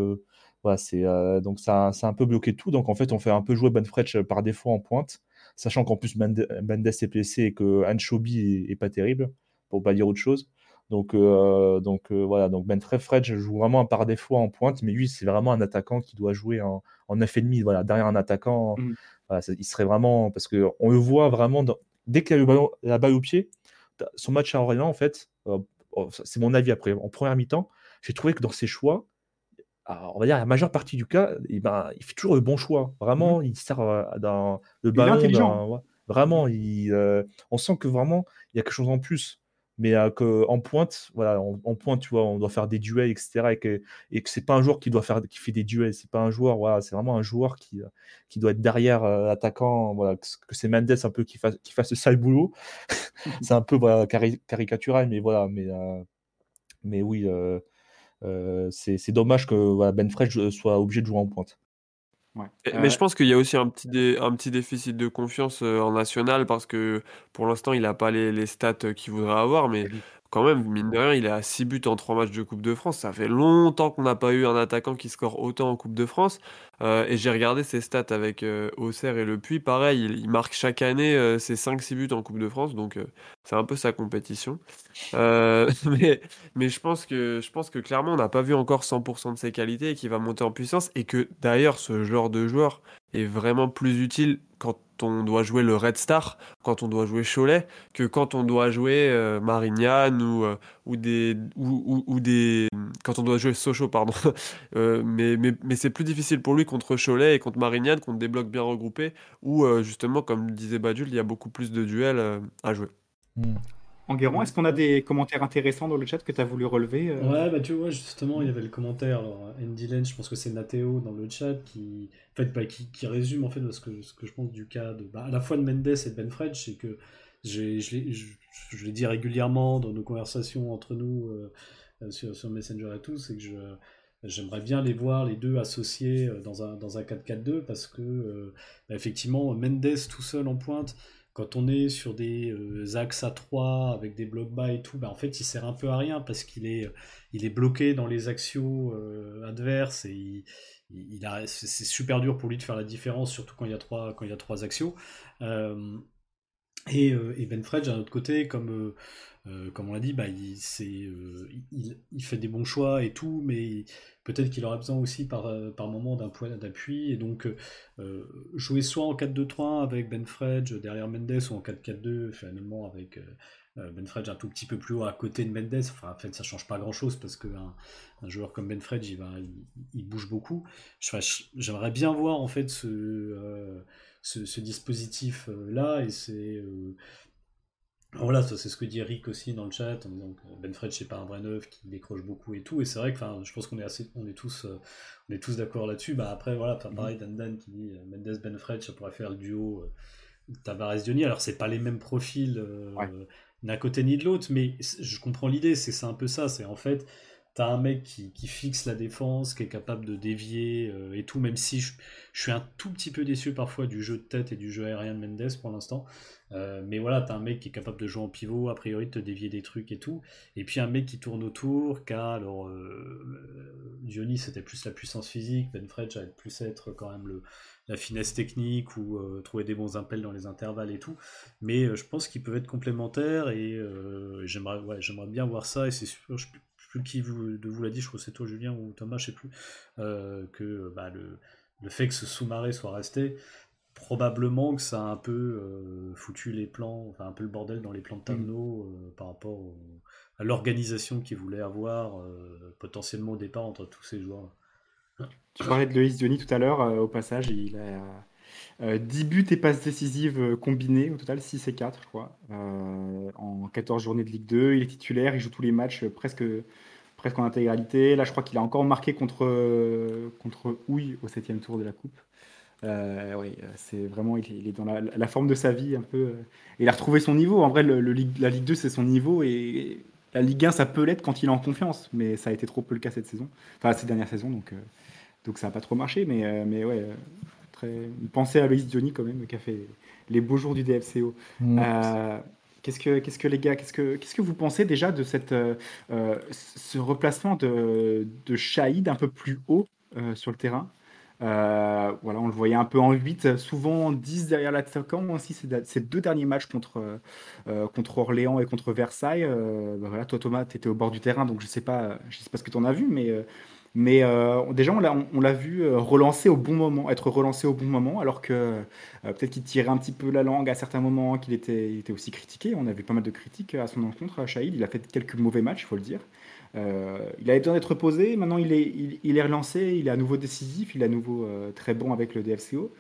voilà, c'est euh, donc ça, ça a un peu bloqué tout. Donc, en fait, on fait un peu jouer Ben Fretch par défaut en pointe, sachant qu'en plus, Mende- Mendes est blessé et que Anchobi est, est pas terrible, pour pas dire autre chose. Donc, euh, donc euh, voilà, donc Ben Fretch joue vraiment par défaut en pointe, mais lui, c'est vraiment un attaquant qui doit jouer en, en 9,5. Voilà, derrière un attaquant, voilà, ça- il serait vraiment. Parce qu'on le voit vraiment, dans- dès qu'il a ballon- la balle au pied, son match à Orléans, en fait, euh, oh, c'est mon avis après, en première mi-temps, j'ai trouvé que dans ses choix, on va dire la majeure partie du cas, eh ben, il fait toujours le bon choix. Vraiment, il sert euh, dans le ballon. intelligent. dans- ouais, vraiment, il, euh, on sent que vraiment, il y a quelque chose en plus. Mais euh, que, en pointe, voilà, en, en pointe, tu vois, on doit faire des duels, etc. Et que, et que c'est pas un joueur qui doit faire, qui fait des duels. C'est pas un joueur, voilà, c'est vraiment un joueur qui, euh, qui doit être derrière euh, l'attaquant. Voilà, que, que c'est Mendes un peu qui fasse, qui fasse le sale boulot. (laughs) c'est un peu voilà, cari- caricatural, mais voilà, mais, mais oui, c'est c'est dommage que voilà, Ben Fresh soit obligé de jouer en pointe. Ouais. Et- Euh, Mais je pense qu'il y a aussi un petit, dé- un petit déficit de confiance euh, en national parce que pour l'instant, il n'a pas les, les stats euh, qu'il voudrait avoir. Mais quand même, mine de rien, il est à 6 buts en 3 matchs de Coupe de France. Ça fait longtemps qu'on n'a pas eu un attaquant qui score autant en Coupe de France. Euh, et j'ai regardé ses stats avec euh, Auxerre et Le Puy. Pareil, il, marque chaque année euh, ses 5-6 buts en Coupe de France. Donc c'est un peu sa compétition. (laughs) Mais, mais je pense que, je pense que clairement, on n'a pas vu encore 100% de ses qualités et qu'il va monter en puissance. Et que d'ailleurs, ce genre de joueur est vraiment plus utile quand on doit jouer le Red Star, quand on doit jouer Cholet, que quand on doit jouer euh, Marignane ou, euh, ou des ou, ou- des quand on doit jouer Sochaux pardon. (laughs) Euh, mais mais, c'est plus difficile pour lui contre Cholet et contre Marignane contre des blocs bien regroupés où euh, justement comme disait Badul, il y a beaucoup plus de duels à jouer. Enguerrand, est-ce qu'on a des commentaires intéressants dans le chat que tu as voulu relever euh Ouais, bah tu vois, justement, il y avait le commentaire, alors, Andy Lane, je pense que c'est Nathéo dans le chat, qui, en fait, bah, qui, qui résume en fait ce que, ce que je pense du cas de, bah, à la fois de Mendes et de Ben Fredge, c'est que je l'ai je, je l'ai dit régulièrement dans nos conversations entre nous euh, euh, sur, sur Messenger et tout, c'est que je, j'aimerais bien les voir les deux associés euh, dans un, dans un 4-4-2 parce que, euh, bah, effectivement, Mendes tout seul en pointe, quand on est sur des euh, axes à 3 avec des blocs bas et tout, bah en fait il sert un peu à rien parce qu'il est, il est bloqué dans les axios euh, adverses et il, c'est super dur pour lui de faire la différence, surtout quand il y a trois, quand il y a trois axios. Euh, Et, et Ben d'un autre côté, comme euh, comme on l'a dit, bah, il, euh, il, fait des bons choix et tout, mais peut-être qu'il aurait besoin aussi par, euh, par moment d'un point d'appui. Et donc, jouer soit en 4-2-3 avec Ben Fredge derrière Mendes ou en 4-4-2 finalement avec Ben Fredge un tout petit peu plus haut à côté de Mendes. Enfin, en fait, ça change pas grand-chose parce qu'un un joueur comme Ben Fredge, il, bouge beaucoup. J'aimerais bien voir en fait ce, ce, ce dispositif-là et c'est voilà, ça c'est ce que dit Eric aussi dans le chat, en disant que Ben Fred c'est pas un vrai neuf qui décroche beaucoup et tout, et c'est vrai que je pense qu'on est assez, on est tous, euh, on est tous d'accord là-dessus. Bah après voilà, pareil Dan Dan qui dit euh, Mendes Ben Fred ça pourrait faire le duo euh, Tavares Diony. Alors c'est pas les mêmes profils d'un côté ni de l'autre, mais je comprends l'idée, c'est un peu ça, c'est en fait t'as un mec qui, fixe la défense, qui est capable de dévier et tout, même si je, suis un tout petit peu déçu parfois du jeu de tête et du jeu aérien de Mendes pour l'instant. Euh, mais voilà, t'as un mec qui est capable de jouer en pivot, a priori de te dévier des trucs et tout. Et puis un mec qui tourne autour, car alors euh, c'était plus la puissance physique, Ben Fred plus être quand même la finesse technique ou euh, trouver des bons impels dans les intervalles et tout. Mais je pense qu'ils peuvent être complémentaires et j'aimerais bien voir ça. Et c'est sûr, plus qui vous, de vous l'a dit, je crois que c'est toi Julien ou Thomas, je sais plus, que bah, le, le fait que ce sous-marin soit resté, probablement que ça a un peu euh, foutu les plans, enfin un peu le bordel dans les plans de Tamno mm. euh, par rapport à l'organisation qu'il voulait avoir euh, potentiellement au départ entre tous ces joueurs. Tu parlais de Loïs Diony tout à l'heure, au passage, il a 10 buts et passes décisives combinées, au total 6 et 4, je crois, en 14 journées de Ligue 2. Il est titulaire, il joue tous les matchs presque, presque en intégralité. Là, je crois qu'il a encore marqué contre, contre Houille au 7 tour de la Coupe. Euh, oui, euh, c'est vraiment, il est, dans la, forme de sa vie un peu. Euh, il a retrouvé son niveau. En vrai, le, la Ligue 2, c'est son niveau et la Ligue 1, ça peut l'être quand il est en confiance, mais ça a été trop peu le cas cette saison, enfin ces dernières saisons, donc, donc ça n'a pas trop marché. Mais, mais ouais, très... pensez à Loïs Diony quand même, qui a fait les beaux jours du DFCO. Mmh. Qu'est-ce que, qu'est-ce que les gars, qu'est-ce que, qu'est-ce que vous pensez déjà de cette, ce replacement de, de Shahid un peu plus haut sur le terrain? Euh, voilà, on le voyait un peu en 8, souvent 10 derrière l'attaquant aussi ces, deux derniers matchs contre, euh, contre Orléans et contre Versailles. Euh, bah voilà, toi Thomas, tu étais au bord du terrain, donc je sais pas, je sais pas ce que tu en as vu, mais, mais déjà on l'a, vu relancer au bon moment, être relancé au bon moment, alors que peut-être qu'il tirait un petit peu la langue à certains moments, qu'il était, aussi critiqué. On a vu pas mal de critiques à son encontre, à Shahid. Il a fait quelques mauvais matchs, il faut le dire. Euh, il avait besoin d'être posé, maintenant il est, il, est relancé, il est à nouveau décisif, il est à nouveau euh, très bon avec le DFCO.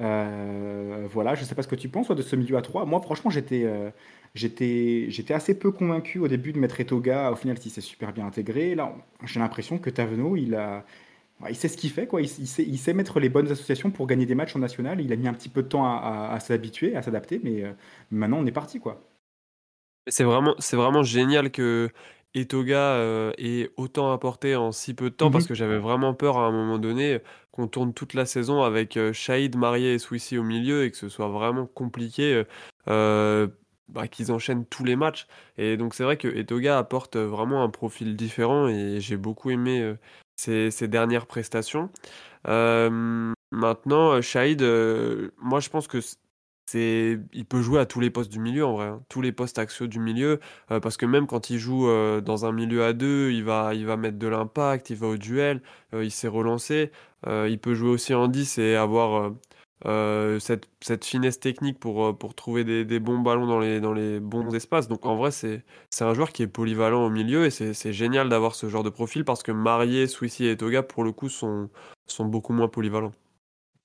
Euh, voilà, je ne sais pas ce que tu penses de ce milieu à 3. Moi, franchement, j'étais j'étais j'étais assez peu convaincu au début de mettre Etoga. Au final, il s'est super bien intégré. Là, j'ai l'impression que Tavenot, il a il sait ce qu'il fait, quoi. Il, sait, il, sait, mettre les bonnes associations pour gagner des matchs en national. Il a mis un petit peu de temps à, à s'habituer, à s'adapter, mais maintenant on est parti, quoi. C'est vraiment, c'est vraiment génial que Etoga euh, ait autant apporté en si peu de temps, parce mmh que j'avais vraiment peur à un moment donné qu'on tourne toute la saison avec euh, Shahid, Marié et Swissy au milieu et que ce soit vraiment compliqué, euh, bah, qu'ils enchaînent tous les matchs. Et donc c'est vrai que Etoga apporte vraiment un profil différent et j'ai beaucoup aimé ses, ses dernières prestations. maintenant, Shahid, moi je pense que il peut jouer à tous les postes du milieu en vrai, hein. tous les postes axiaux du milieu, euh, parce que même quand il joue euh, dans un milieu à deux, il va, il va mettre de l'impact, il va au duel, euh, il s'est relancé, il peut jouer aussi en 10 et avoir cette, cette, finesse technique pour, pour trouver des, des, bons ballons dans les, dans les bons espaces. Donc en vrai, c'est un joueur qui est polyvalent au milieu et c'est génial d'avoir ce genre de profil parce que Marié, Swissy et Toga, pour le coup, sont, sont beaucoup moins polyvalents.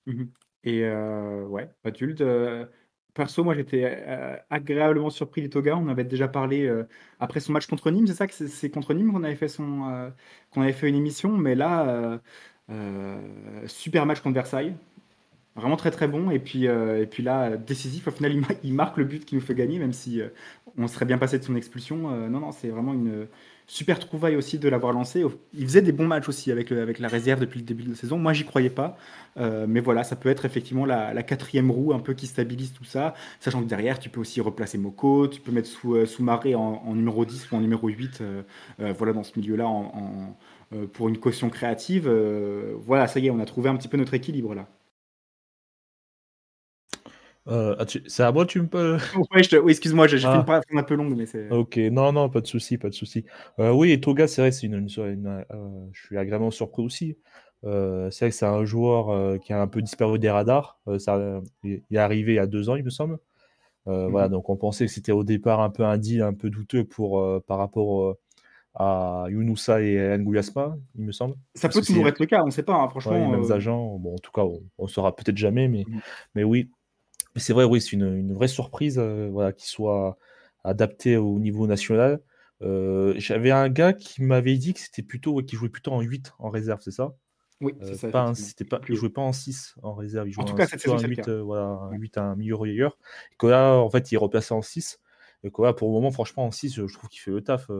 Mmh et ouais, Mathilde, perso, moi j'étais agréablement surpris des Toga. On avait déjà parlé après son match contre Nîmes, c'est ça que c'est contre Nîmes qu'on avait fait son qu'on avait fait une émission, mais là super match contre Versailles. Vraiment très très bon et puis, et puis là décisif au final il, marque le but qui nous fait gagner même si on serait bien passé de son expulsion. non non c'est vraiment une, Super trouvaille aussi de l'avoir lancé. Il faisait des bons matchs aussi avec, avec la réserve depuis le début de la saison. Moi, j'y croyais pas. Euh, mais voilà, ça peut être effectivement la, quatrième roue un peu qui stabilise tout ça. Sachant que derrière, tu peux aussi replacer Moko, tu peux mettre sous, euh, sous Maré en, numéro 10 ou en numéro 8. Euh, voilà, dans ce milieu-là, pour une caution créative. voilà, ça y est, on a trouvé un petit peu notre équilibre là. Euh, ah, c'est à moi, tu me peux. (laughs) Ouais, je te- oui, excuse-moi, j'ai j'ai fait Ah. une phrase un peu longue, mais c'est. Ok, non, non, pas de souci, pas de souci. Euh, oui, Toga, c'est vrai, c'est une, une- une- euh, je suis agréablement surpris aussi. Euh, c'est vrai que c'est un joueur qui a un peu disparu des radars. Ça, il est arrivé il y a deux ans, il me semble. Euh, Voilà, Mhm. donc on pensait que c'était au départ un peu un deal un peu douteux pour, par rapport à Yunusa et Nguyasma, il me semble. Ça peut toujours être le cas, on sait pas, hein, Ouais, les franchement. mêmes agents. Bon, en tout cas, on, on saura peut-être jamais, mais, Mhm. mais oui. Mais c'est vrai, oui, c'est une, une vraie surprise euh, voilà, qu'il soit adapté au niveau national. Euh, J'avais un gars qui m'avait dit que c'était plutôt, ouais, qu'il jouait plutôt en 8 en réserve, c'est ça? Oui, Euh, c'est ça. pas un- pas, il jouait pas en 6 en réserve, il jouait En tout un- cas, cette saison, un c'est le 8, cas. euh, voilà, un Ouais. 8 un milieu relayeur. Et que là, en fait, il est replacé en 6. Et que là, pour le moment, franchement, en 6, je trouve qu'il fait le taf.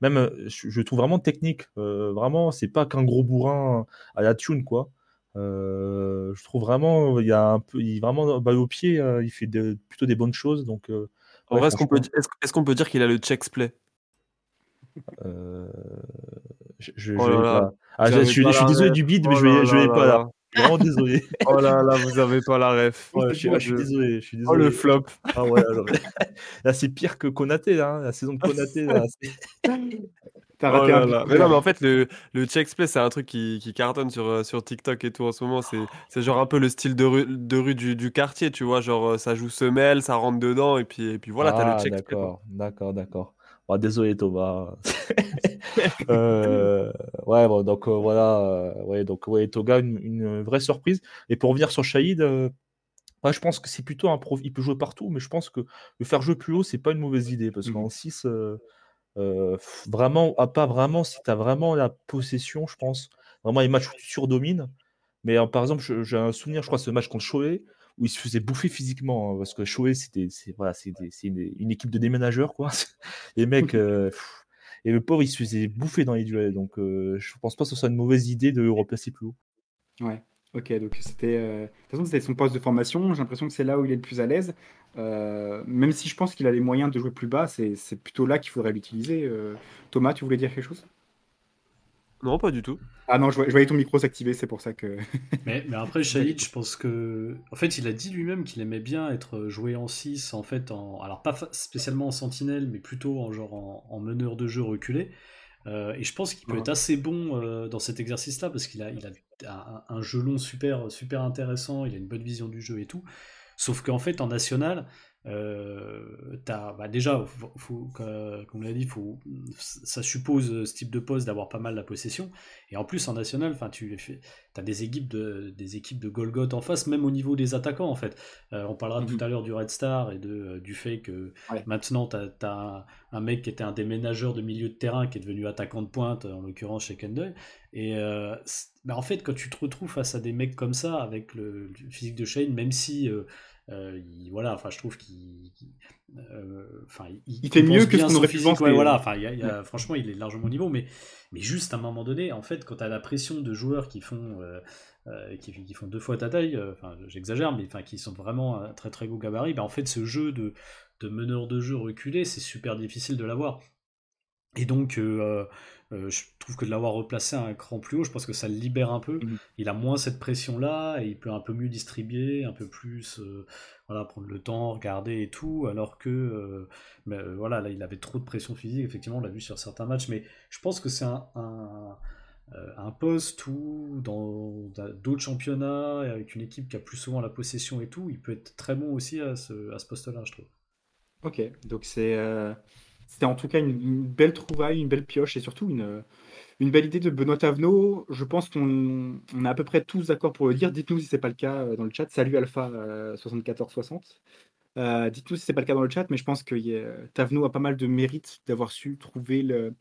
Même, je, je le trouve vraiment technique. vraiment, c'est pas qu'un gros bourrin à la tune, quoi. Euh, je trouve vraiment, il y a un peu, il est vraiment balle au pied, euh, il fait de- plutôt des bonnes choses. Donc, euh, En ouais, vrai, est-ce qu'on peut, est-ce qu'on dire qu'il a le check play? Je, je, Oh là là. Ah, vous je, suis, désolé du bide, mais Oh je vais, là je vais là pas là là. là. Vraiment désolé. (laughs) Oh là là, vous avez pas la ref. Oh, je, suis, ah, je suis désolé, Oh le désolé. flop. Ah ouais, alors, (laughs) là c'est pire que Konaté, là, hein, la saison de (laughs) Konaté. Là, Oh raté là un là. but. Mais non, mais en fait, le, le check play, c'est un truc qui, qui cartonne sur, euh, sur TikTok et tout en ce moment. C'est, c'est genre un peu le style de rue, de rue du, du quartier, tu vois. Genre, euh, ça joue semelle, ça rentre dedans, et puis, et puis voilà, t'as le Ah, check d'accord, d'accord, d'accord. Bon, désolé Thomas. (laughs) (laughs) Euh, ouais, bon, donc euh, voilà, ouais, donc ouais, Toga, une, une vraie surprise. Et pour revenir sur Shahid, euh, ouais, je pense que c'est plutôt un prof. Il peut jouer partout, mais je pense que le faire jouer plus haut, c'est pas une mauvaise idée parce Mhm. qu'en 6, euh, euh, vraiment, ah, pas vraiment, si tu as vraiment la possession, je pense, vraiment les matchs où tu surdomines. Mais euh, par exemple, j'ai un souvenir, je crois, ce match contre Choé, où il se faisait bouffer physiquement, hein, parce que Choé, c'était voilà, une, une équipe de déménageurs, quoi. (laughs) Les mecs, euh, et le pauvre, il se faisait bouffer dans les duels. Donc, euh, je pense pas que ce soit une mauvaise idée de le replacer plus haut. Ouais, ok, donc c'était. euh, De toute façon, c'était son poste de formation. J'ai l'impression que c'est là où il est le plus à l'aise. Euh, même si je pense qu'il a les moyens de jouer plus bas, c'est c'est plutôt là qu'il faudrait l'utiliser. Euh, Thomas, tu voulais dire quelque chose? Non, pas du tout. Ah non, je voyais, je voyais ton micro s'activer, c'est pour ça que. (laughs) Mais, mais après, Shahid, je pense que. En fait, il a dit lui-même qu'il aimait bien être joué en 6, en fait, en... alors pas spécialement en sentinelle, mais plutôt en genre en, en meneur de jeu reculé. Euh, et je pense qu'il peut Ouais. être assez bon euh, dans cet exercice-là, parce qu'il a, il a un, jeu long super, super intéressant, il a une bonne vision du jeu et tout. Sauf qu'en fait, en national, euh, bah déjà, faut, faut- que- comme on l'a dit, faut, ça suppose euh, ce type de poste d'avoir pas mal la possession. Et en plus, en national, tu as des équipes de, des équipes de Golgoth en face, même au niveau des attaquants, en fait. Euh, on parlera Mhm. tout à l'heure du Red Star et de, euh, du fait que Ouais. maintenant, tu as, un, un mec qui était un déménageur de milieu de terrain qui est devenu attaquant de pointe, en l'occurrence chez Kendall. Et euh, bah, en fait, quand tu te retrouves face à des mecs comme ça, avec le, le physique de Shane, même si. Euh, il- voilà, enfin, je trouve qu'il, euh, enfin, il, Il fait mieux que ce qu'on son aurait pu penser. ouais, voilà, enfin, il y a- il y a- franchement, il est largement au niveau, mais, mais juste à un moment donné, en fait, quand tu as la pression de joueurs qui font, euh, qui, qui font deux fois ta taille, enfin, j'exagère, mais enfin, qui sont vraiment un très très gros gabarit, ben, en fait, ce jeu de, de meneur de jeu reculé, c'est super difficile de l'avoir. Et donc, euh, euh, je trouve que de l'avoir replacé à un cran plus haut, je pense que ça le libère un peu. Mhm. Il a moins cette pression-là et il peut un peu mieux distribuer, un peu plus euh, voilà, prendre le temps, regarder et tout. Alors que euh, mais, euh, voilà, là, il avait trop de pression physique, effectivement, on l'a vu sur certains matchs. Mais je pense que c'est un, un, euh, un poste où, dans dans d'autres championnats, et avec une équipe qui a plus souvent la possession et tout, il peut être très bon aussi à ce, à ce poste-là, je trouve. Ok, donc c'est euh, c'était en tout cas une, belle trouvaille, une belle pioche et surtout une, une belle idée de Benoît Tavenot. Je pense qu'on on est à peu près tous d'accord pour le dire. Dites-nous si c'est pas le cas euh, dans le chat. Salut Alpha euh, 7460. Euh, dites-nous si c'est pas le cas dans le chat, mais je pense que a- Tavenot a pas mal de mérite d'avoir su trouver le-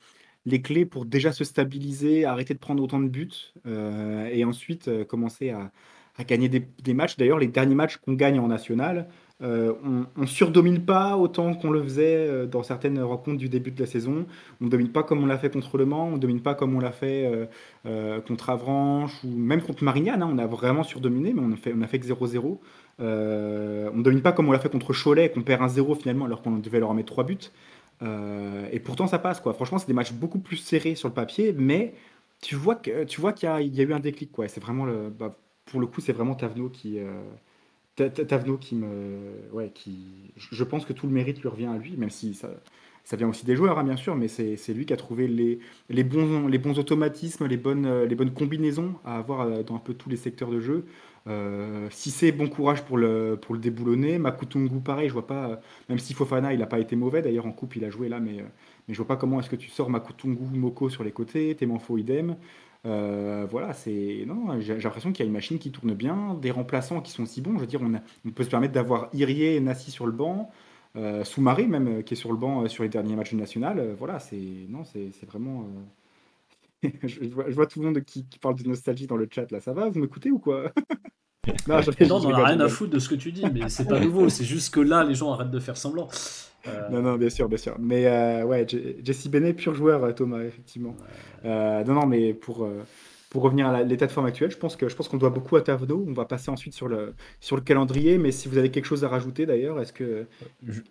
les clés pour déjà se stabiliser, arrêter de prendre autant de buts euh, et ensuite euh, commencer à, à gagner des, des matchs. D'ailleurs, les derniers matchs qu'on gagne en national, euh, on, on surdomine pas autant qu'on le faisait euh, dans certaines rencontres du début de la saison. On ne domine pas comme on l'a fait contre Le Mans, on ne domine pas comme on l'a fait euh, contre Avranches ou même contre Marignane. hein. on a vraiment surdominé, mais on a fait, que 0-0. Euh, on ne domine pas comme on l'a fait contre Cholet, qu'on perd un 0 finalement alors qu'on devait leur en mettre 3 buts. Et pourtant ça passe quoi. Franchement, c'est des matchs beaucoup plus serrés sur le papier, mais tu vois qu'il y, a- eu un déclic quoi. Vraiment bah, pour le coup, c'est vraiment Tavenot qui, euh, Tavno qui me. Ouais, qui. Je pense que tout le mérite lui revient à lui, même si ça, ça vient aussi des joueurs, hein, bien sûr, mais c'est lui qui a trouvé les, les, bons, les bons automatismes, les bonnes, les bonnes combinaisons à avoir euh, dans un peu tous les secteurs de jeu. Euh, si c'est bon courage pour le, pour le déboulonner. Makutungu, pareil, je vois pas, même si Fofana, il n'a pas été mauvais, d'ailleurs en coupe, il a joué là, mais, mais je vois pas comment est-ce que tu sors Makutungu, Moko sur les côtés, Temanfo idem. Euh, voilà, c'est non, j'ai l'impression qu'il y a une machine qui tourne bien, des remplaçants qui sont si bons. Je veux dire, on, on peut se permettre d'avoir Irié et Nassi sur le banc, euh, Soumaré même euh, qui est sur le banc euh, sur les derniers matchs du national. voilà, c'est non, c'est vraiment. (laughs) je, vois, tout le monde qui, parle de nostalgie dans le chat là. Ça va, vous m'écoutez ou quoi? (laughs) Non, non on n'a rien à foutre de ce que tu dis, mais c'est pas nouveau. C'est juste que là, les gens arrêtent de faire semblant. Non, non, bien sûr, bien sûr. Mais ouais, Jesse Bennett, pur joueur, Thomas, effectivement. non, non, mais pour, pour revenir à l'état de forme actuel, je pense que je pense qu'on doit beaucoup à Tavno. On va passer ensuite sur le, sur le calendrier. Mais si vous avez quelque chose à rajouter d'ailleurs, est-ce que.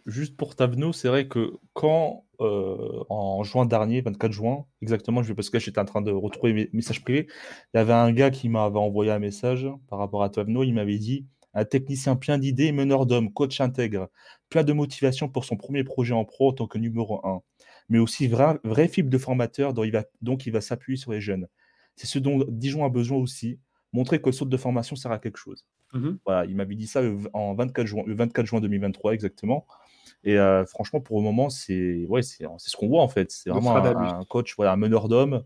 Juste pour Tavno, c'est vrai que quand euh, en juin dernier, 24 juin, exactement, je vais parce que j'étais en train de retrouver mes messages privés, il y avait un gars qui m'avait envoyé un message par rapport à Tavno. Il m'avait dit un technicien plein d'idées, meneur d'hommes, coach intègre, plein de motivation pour son premier projet en pro en tant que numéro 1, mais aussi vrai, vrai fibre de formateur dont il va, donc il va s'appuyer sur les jeunes. C'est ce dont Dijon a besoin aussi, montrer que le saut de formation sert à quelque chose. Mmh voilà, il m'avait dit ça en 24 juin, le 24 juin 2023 exactement. Et euh, franchement, pour le moment, c'est ouais, c'est ce qu'on voit en fait. C'est vraiment un, coach, voilà, un meneur d'hommes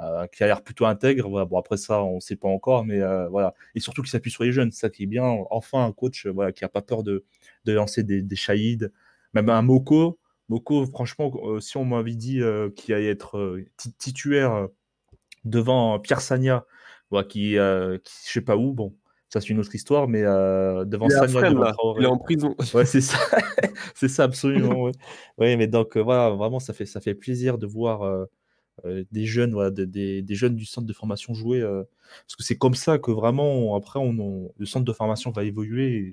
euh, qui a l'air plutôt intègre. Voilà. Bon, après ça, on ne sait pas encore, mais euh, voilà. Et surtout qui s'appuie sur les jeunes, ça qui est bien. Enfin, un coach voilà, qui n'a pas peur de, de lancer des, des Même un Moko. Moko, franchement, si on m'avait dit qu'il allait être titulaire devant Pierre Sagna, qui, euh, qui, je sais pas où, bon, ça c'est une autre histoire, mais euh, devant Sagna, il est en prison. Ouais, c'est ça, (laughs) c'est ça absolument. (laughs) ouais. mais donc euh, voilà, vraiment ça fait ça fait plaisir de voir des jeunes, voilà, des, des, jeunes du centre de formation jouer, parce que c'est comme ça que vraiment après on, le centre de formation va évoluer.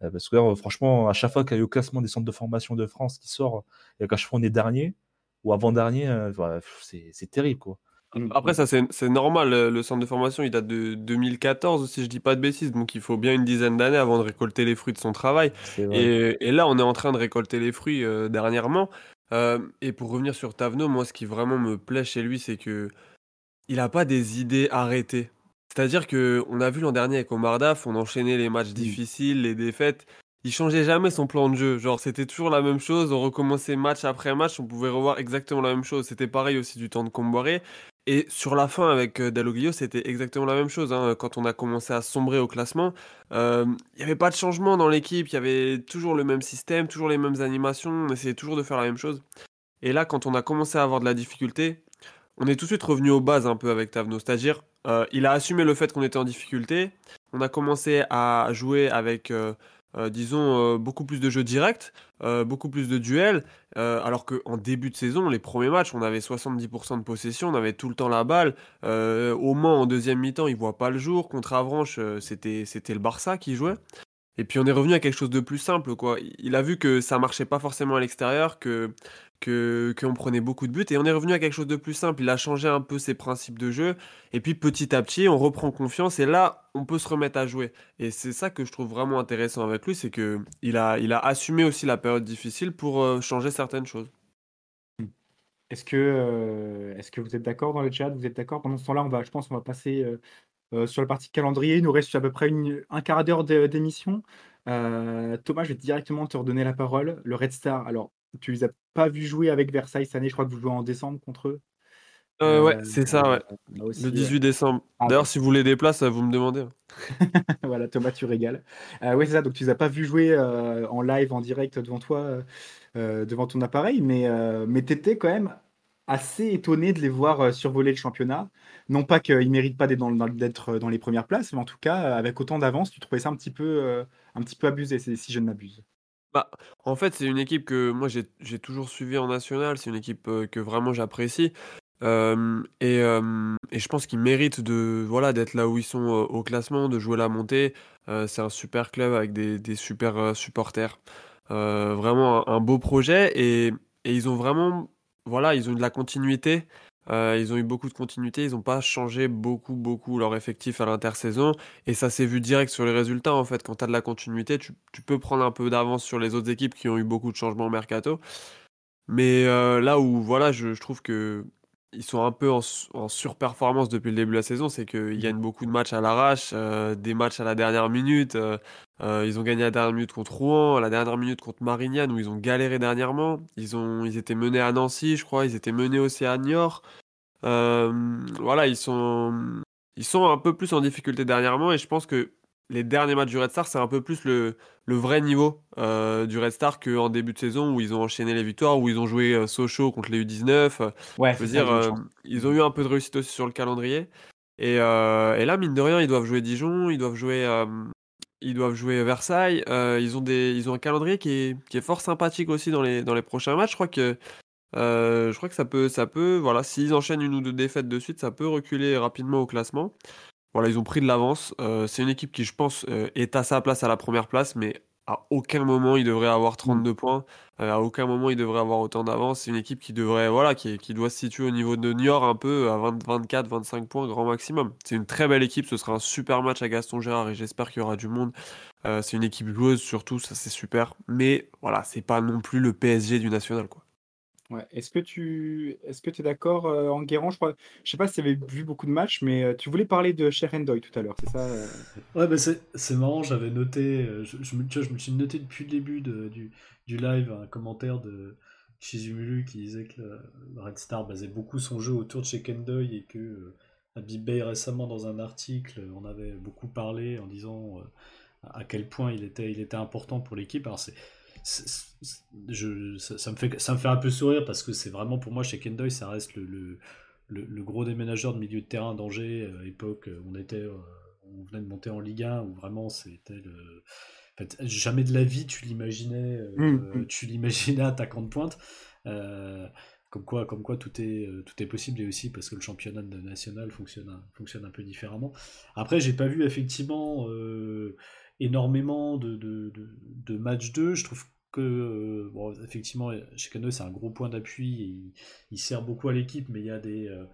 parce que franchement, à chaque fois qu'il y a le classement des centres de formation de France qui sort, et qu'à chaque fois on est dernier ou avant dernier, c'est terrible quoi. Après, ça, c'est normal. Le centre de formation, il date de 2014, si je dis pas de bêtises. Donc, il faut bien une dizaine d'années avant de récolter les fruits de son travail. Et, et, là, on est en train de récolter les fruits euh, dernièrement. Euh, et pour revenir sur Tavno, moi, ce qui vraiment me plaît chez lui, c'est que il a pas des idées arrêtées. C'est-à-dire que on a vu l'an dernier avec Omar Daf, on enchaînait les matchs difficiles, les défaites. Il changeait jamais son plan de jeu. Genre, c'était toujours la même chose. On recommençait match après match. On pouvait revoir exactement la même chose. C'était pareil aussi du temps de Comboiré. Et sur la fin avec euh, Dalloglio, c'était exactement la même chose. Hein. Quand on a commencé à sombrer au classement, euh, il n'y avait pas de changement dans l'équipe, il y avait toujours le même système, toujours les mêmes animations, on essayait toujours de faire la même chose. Et là, quand on a commencé à avoir de la difficulté, on est tout de suite revenu aux bases un peu avec Tavno. C'est-à-dire, euh, il a assumé le fait qu'on était en difficulté, on a commencé à jouer avec euh, disons, euh, beaucoup plus de jeux directs, euh, beaucoup plus de duels, alors qu'en début de saison, les premiers matchs, on avait 70% de possession, on avait tout le temps la balle. au Mans, en deuxième mi-temps, il voit pas le jour. Contre Avranches, c'était, c'était le Barça qui jouait. Et puis on est revenu à quelque chose de plus simple, quoi. Il a vu que ça marchait pas forcément à l'extérieur, que que qu'on prenait beaucoup de buts et on est revenu à quelque chose de plus simple. Il a changé un peu ses principes de jeu et puis petit à petit on reprend confiance et là on peut se remettre à jouer. Et c'est ça que je trouve vraiment intéressant avec lui, c'est que il a il a assumé aussi la période difficile pour euh, changer certaines choses. Est-ce que euh, est-ce que vous êtes d'accord dans le chat? Vous êtes d'accord? Pendant ce temps-là, on va, je pense, on va passer euh, sur la partie calendrier. Il nous reste à peu près un quart d'heure d'émission. Thomas, je vais directement te redonner la parole. Le Red Star. Alors, tu les as pas vus jouer avec Versailles cette année, je crois que vous jouez en décembre contre eux. Euh, ouais, c'est ça, ouais. le 18 décembre. D'ailleurs, si vous voulez des places, vous me demandez. Hein. (laughs) voilà, Thomas, tu régales. Euh, oui, c'est ça. Donc, tu les as pas vus jouer euh, en live, en direct devant toi, devant ton appareil, mais, mais tu étais quand même assez étonné de les voir survoler le championnat. Non pas qu'ils ne méritent pas d'être dans, dans, les premières places, mais en tout cas, avec autant d'avance, tu trouvais ça un petit peu, un petit peu abusé, si je ne m'abuse. Bah, en fait, c'est une équipe que moi j'ai toujours suivi en national, c'est une équipe euh, que vraiment j'apprécie. et, je pense qu'ils méritent de voilà d'être là où ils sont euh, au classement, de jouer la montée. Euh, c'est un super club avec des, super supporters. vraiment un, beau projet et, et ils ont vraiment voilà ils ont de la continuité. Euh, ils ont eu beaucoup de continuité, ils n'ont pas changé beaucoup, beaucoup leur effectif à l'intersaison. Et ça s'est vu direct sur les résultats, en fait. Quand tu as de la continuité, tu, peux prendre un peu d'avance sur les autres équipes qui ont eu beaucoup de changements au mercato. Mais euh, là où, voilà, je trouve que ils sont un peu en, su- en surperformance depuis le début de la saison, c'est qu'ils gagnent beaucoup de matchs à l'arrache, euh, des matchs à la dernière minute. euh, euh, ils ont gagné à la dernière minute contre Rouen, à la dernière minute contre Marignane, où ils ont galéré dernièrement. Ils, ont, ils étaient menés à Nancy, je crois, ils étaient menés aussi à Niort. Voilà, ils sont, ils sont un peu plus en difficulté dernièrement, et je pense que les derniers matchs du Red Star, c'est un peu plus le, le vrai niveau euh, du Red Star qu'en début de saison où ils ont enchaîné les victoires, où ils ont joué euh, Sochaux contre les U19. euh, Ouais, je veux dire, euh, ils ont eu un peu de réussite aussi sur le calendrier. Et, euh, et là, mine de rien, ils doivent jouer Dijon, ils doivent jouer, ils doivent jouer Versailles. ils ont des, ils ont un calendrier qui est, qui est fort sympathique aussi dans les, dans les prochains matchs. Je crois que, euh, je crois que ça peut, ça peut, voilà, s'ils enchaînent une ou deux défaites de suite, ça peut reculer rapidement au classement. Voilà, ils ont pris de l'avance. Euh, c'est une équipe qui, je pense, euh, est à sa place à la première place, mais à aucun moment il devrait avoir 32 points. Euh, à aucun moment il devrait avoir autant d'avance. C'est une équipe qui devrait, voilà, qui, qui doit se situer au niveau de Niort un peu à 20, 24, 25 points grand maximum. C'est une très belle équipe. Ce sera un super match à Gaston Gérard et j'espère qu'il y aura du monde. C'est une équipe joueuse surtout, ça c'est super. Mais voilà, c'est pas non plus le PSG du national, quoi. Ouais. Est-ce que tu est-ce que tu es d'accord, euh, Enguerrand? Je crois, je sais pas si tu avais vu beaucoup de matchs, mais euh, tu voulais parler de Sherendoy tout à l'heure, c'est ça? euh? Ouais, bah c'est marrant, j'avais noté, euh, je, je me, suis noté depuis le début du, du live un commentaire de Chizumulu qui disait que Red Star basait beaucoup son jeu autour de Shekendoy et que euh, récemment dans un article on avait beaucoup parlé en disant euh, à quel point il était, il était important pour l'équipe. Alors c'est- je, ça, ça me fait, ça me fait un peu sourire parce que c'est vraiment pour moi Shekendoy ça reste le, le, le, le gros déménageur de milieu de terrain d'Angers, euh, époque où on était, euh, on venait de monter en Ligue 1, où vraiment c'était le. en fait, jamais de la vie tu l'imaginais, euh, Mmh, euh, mmh. tu l'imaginais attaquant de pointe. Comme quoi, comme quoi tout est, tout est possible et aussi parce que le championnat national fonctionne un, fonctionne un peu différemment. Après, j'ai pas vu effectivement énormément de, de, de, de matchs 2. Je trouve que, euh, bon, effectivement, chez Cano, c'est un gros point d'appui il, il sert beaucoup à l'équipe, mais il y a des. euh,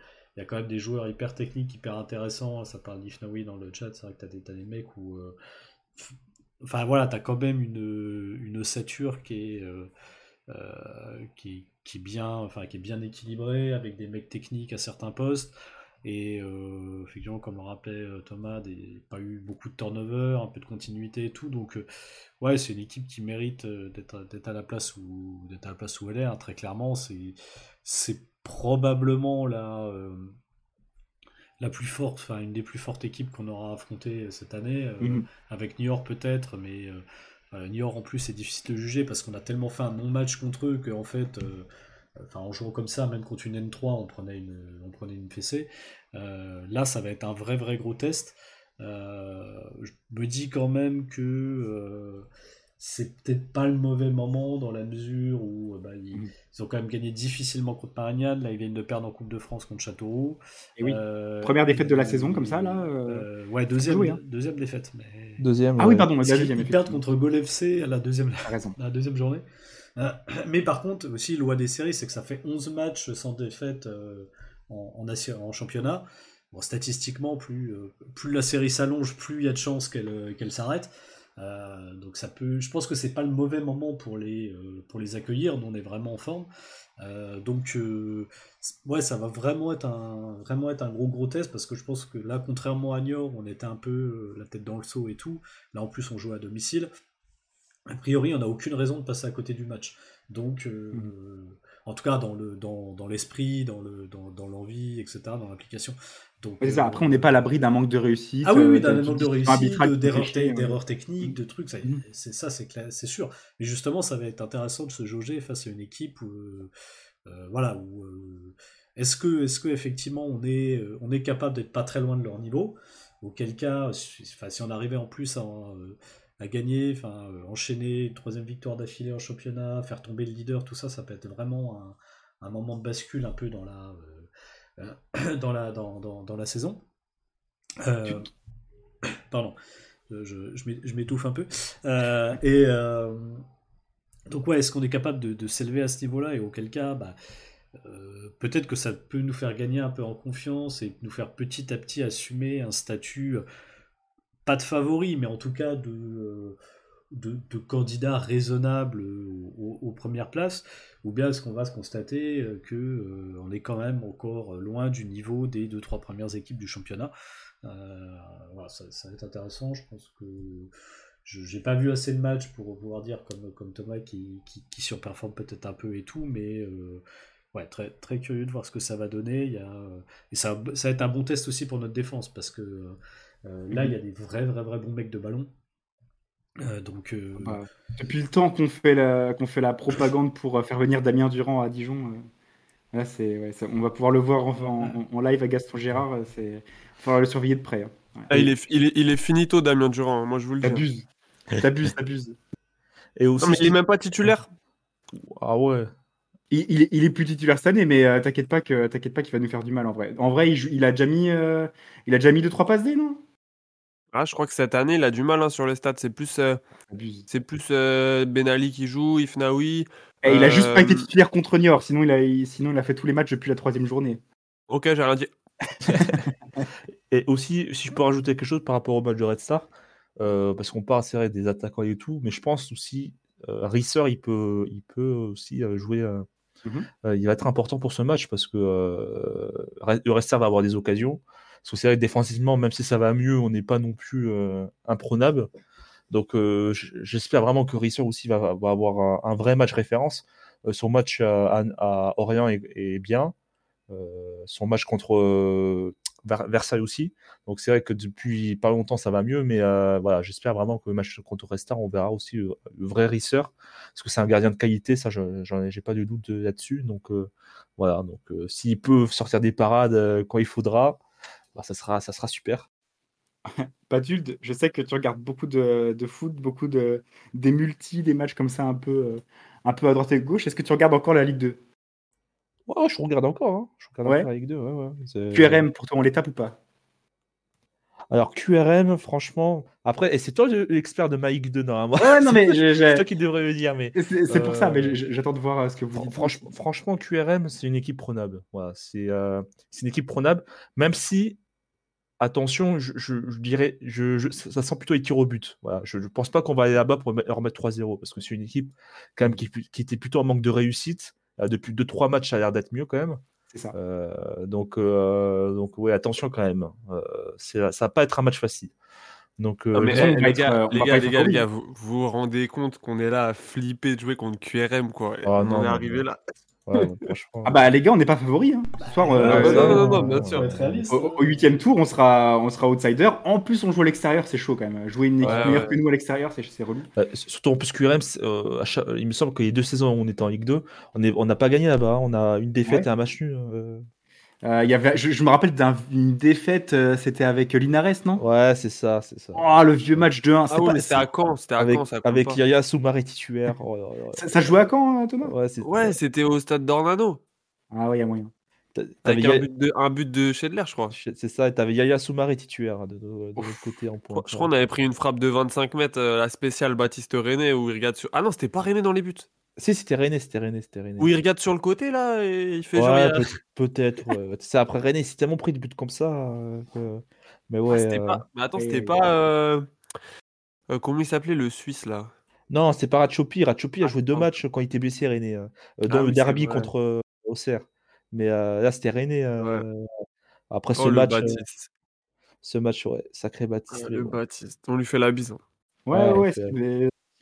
quand même des joueurs hyper techniques, hyper intéressants. Ça parle d'Ifnaoui dans le chat. C'est vrai que tu as, des- mecs où. euh, Enfin voilà, tu as quand même une, une qui est, bien, qui est bien équilibrée, avec des mecs techniques à certains postes. Et euh, effectivement, comme le rappelait euh, Thomas, des, pas eu beaucoup de turnover, un peu de continuité et tout. Donc, euh, ouais, c'est une équipe qui mérite euh, d'être à la place où d'être à la place où elle est. hein, très clairement, c'est c'est probablement la euh, la plus forte, enfin une des plus fortes équipes qu'on aura affrontées cette année, Mhm. avec New York peut-être, mais New York en plus c'est difficile de juger parce qu'on a tellement fait un non-match contre eux qu'en fait, enfin en jouant comme ça, même contre une N3, on prenait une, on prenait une fessée. Euh, là, ça va être un vrai vrai gros test. Euh, je me dis quand même que euh, c'est peut-être pas le mauvais moment dans la mesure où euh, bah, ils, Mhm. ils ont quand même gagné difficilement contre Marignane. Là, ils viennent de perdre en Coupe de France contre Châteauroux. Et oui, première défaite de la saison comme ça là. ouais, deuxième, joué, hein. deuxième défaite. Mais... Deuxième. Ah oui, pardon, deuxième. ils perdent contre Gol FC à la deuxième, raison. (laughs) la deuxième journée. Euh, (clears throat) mais par contre, aussi, loi des séries, c'est que ça fait 11 matchs sans défaite euh, en, championnat. Bon, statistiquement, plus, euh, plus la série s'allonge, plus il y a de chances qu'elle s'arrête. Donc ça peut, je pense que c'est pas le mauvais moment pour les, pour les accueillir. Nous, on est vraiment en forme. Donc ouais, ça va vraiment être un vraiment être un gros gros test parce que je pense que là, contrairement à Niort, on était un peu la tête dans le seau et tout. Là, en plus, on joue à domicile. A priori, on n'a aucune raison de passer à côté du match. Donc, euh, en tout cas, dans le dans, dans l'esprit, dans le dans, dans l'envie, etc., dans l'application. Donc, Ouais, c'est ça. euh, Après, on n'est pas à l'abri d'un manque de réussite. ah oui, oui, euh, d'un manque de réussite, d'erreurs techniques, de trucs, ça, Mhm. c'est ça, c'est clair- c'est sûr. Mais justement, ça va être intéressant de se jauger face à une équipe où, euh, voilà, où euh, est-ce que, est-ce que effectivement on est, on est capable d'être pas très loin de leur niveau, auquel cas, si, enfin, si on arrivait en plus à, à gagner, enfin, euh, enchaîner une troisième victoire d'affilée en championnat, faire tomber le leader, tout ça, ça peut être vraiment un, un moment de bascule un peu dans la, euh, (clears throat) dans la, dans, dans, dans la saison. Euh, (coughs) pardon, je, je- je m'é- je m'étouffe un peu. Et donc ouais, est-ce qu'on est capable de, de s'élever à ce niveau-là? Et auquel cas, bah, euh, peut-être que ça peut nous faire gagner un peu en confiance et nous faire petit à petit assumer un statut, pas de favori, mais en tout cas de, euh, de, de candidat raisonnable aux, premières places, ou bien est-ce qu'on va se constater que on est quand même encore loin du niveau des deux trois premières équipes du championnat. voilà, ça, va être intéressant. Je pense que je n'ai pas vu assez de matchs pour pouvoir dire comme, comme Thomas qui, qui, surperforme peut-être un peu et tout, mais euh, ouais, très, très curieux de voir ce que ça va donner. Il y a, et ça, ça va être un bon test aussi pour notre défense parce que euh, là, il y a des vrais, vrais, vrais bons mecs de ballon. Euh, donc, euh, bah, depuis le temps qu'on fait, la, qu'on fait la propagande pour faire venir Damien Durand à Dijon, euh, là, c'est, ouais, on va pouvoir le voir en, en- en live à Gaston Gérard. C'est, il va falloir le surveiller de près. hein. Ouais. Ah, il, est, il, est, il est finito, Damien Durand, hein, moi je vous le dis. T'abuses, t'abuses, t'abuses. (laughs) Et aussi, Non, mais il est même pas titulaire. ah ouais. Il, il est, il est plus titulaire cette année, mais euh, t'inquiète pas que t'inquiète pas qu'il va nous faire du mal en vrai. En vrai, il, joue- il a déjà mis, euh, il a déjà mis deux trois passes D, non? Ah, je crois que cette année, il a du mal hein, sur les stats. C'est plus, euh, c'est plus euh, Ben Ali qui joue, Ifnaoui. Et il a juste pas été Euh, titulaire contre Niort, sinon il a, il- sinon il a fait tous les matchs depuis la troisième journée. Ok, j'ai rien dit. (laughs) Et aussi, si je peux rajouter quelque chose par rapport au match de Red Star, euh, parce qu'on parle c'est vrai des attaquants et tout, mais je pense aussi euh, Risser, il peut, il peut aussi euh, jouer. euh, Mhm. euh, il va être important pour ce match parce que euh, Re- le Red Star va avoir des occasions. Parce que c'est vrai que défensivement, même si ça va mieux, on n'est pas non plus euh, imprenable. Donc euh, j'espère vraiment que Risser aussi va, avoir un, vrai match référence. Euh, son match à, Orient est, bien. Son match contre Ver- Versailles aussi. Donc c'est vrai que depuis pas longtemps ça va mieux, mais voilà, j'espère vraiment que le match contre Red Star, on verra aussi le, vrai Risser, parce que c'est un gardien de qualité, ça je- j'en ai, pas de doute de- là-dessus. Donc voilà, donc s'il peut sortir des parades quand il faudra, bah, ça sera ça sera super. (laughs) Patulde, je sais que tu regardes beaucoup de, de foot, beaucoup de des multis, des matchs comme ça un peu, euh, un peu à droite et à gauche. Est-ce que tu regardes encore la Ligue 2 Ouais, je regarde encore, hein. je regarde Ouais. encore la Ligue 2. ouais, ouais. C'est- QRM, pour toi, on les tape ou pas? Alors QRM, franchement, après, et c'est toi le- l'expert de Ligue 2 normalement. Ouais, non, mais (laughs) je- c'est toi qui devrais le dire, mais C'est pour ça, mais Euh, j'attends de voir euh, ce que vous dites. franchement, franchement, QRM, c'est une équipe prenable. Voilà, c'est euh, c'est une équipe prenable, même si, attention, je, je- je dirais, je, je- ça sent plutôt les tirs au but. Voilà, je ne pense pas qu'on va aller là-bas pour me- leur mettre 3-0, parce que c'est une équipe quand même qui, qui était plutôt en manque de réussite. Euh, depuis 2-3 matchs, ça a l'air d'être mieux quand même. C'est ça. Euh, donc, euh, donc ouais, attention quand même. Euh, c'est- ça va pas être un match facile. Donc, euh, Non, mais eh, les gars, les gars, les gars, les favoris. gars, vous vous rendez compte qu'on est là à flipper de jouer contre QRM, quoi. Oh, on non, en est arrivé non. là. Ouais, franchement. Ah bah les gars, on n'est pas favoris. Hein. Ce soir, euh, non, non, non, bien sûr. Réaliste. au huitième tour, on sera, on sera outsider. En plus, on joue à l'extérieur, c'est chaud quand même. Jouer une équipe Ouais, meilleure ouais. que nous à l'extérieur, c'est c'est relou. Euh, surtout en plus QRM, c'est, euh, chaque- il me semble que les deux saisons où on était en Ligue 2, on est- on n'a pas gagné là-bas. hein. On a une défaite Ouais. et un match nul. Euh. Il y avait, je, je me rappelle d'une défaite, euh, c'était avec Linares, non? Ouais, c'est ça, c'est ça. Oh, le vieux match de 1. Ah oui, c'était à Caen, c'était à avec Caen, ça avec pas. Yaya Soumaré titulaire. Oh. Ça, ça jouait à quand, euh, Thomas? Ouais, c'était au stade d'Ornano. Ah ouais, il y a moyen. Avec un but de, un but de Schedler, je crois. C'est ça, et t'avais Yaya Soumaré titulaire hein, de, de, de l'autre côté en point. je crois qu'on avait pris une frappe de 25 mètres, euh, la spéciale Baptiste René, où il regarde sur. Ah non, c'était pas René dans les buts. Si, c'était René, c'était René, c'était René. Où il regarde sur le côté, là, et il fait Ouais, genre. peut- peut-être. ouais. (laughs) C'est après René, il s'est tellement pris de buts comme ça. euh, que- Mais Ah, ouais. c'était euh, pas. Mais attends, et- c'était pas. euh, euh, comment il s'appelait le Suisse, là? Non, c'est pas Ratchopi. Ratchopi a Ah, joué deux pardon. matchs quand il était blessé, René, euh, euh, dans Ah le oui, c'est derby vrai. contre euh, Auxerre. Mais euh, là, c'était René. euh, Après ce Oh, le match, euh, Baptiste. ce match, ouais, sacré Baptiste. Ah, mais le bon. Baptiste. On lui fait la bise. hein. Ouais, Ouais, ouais, c'est-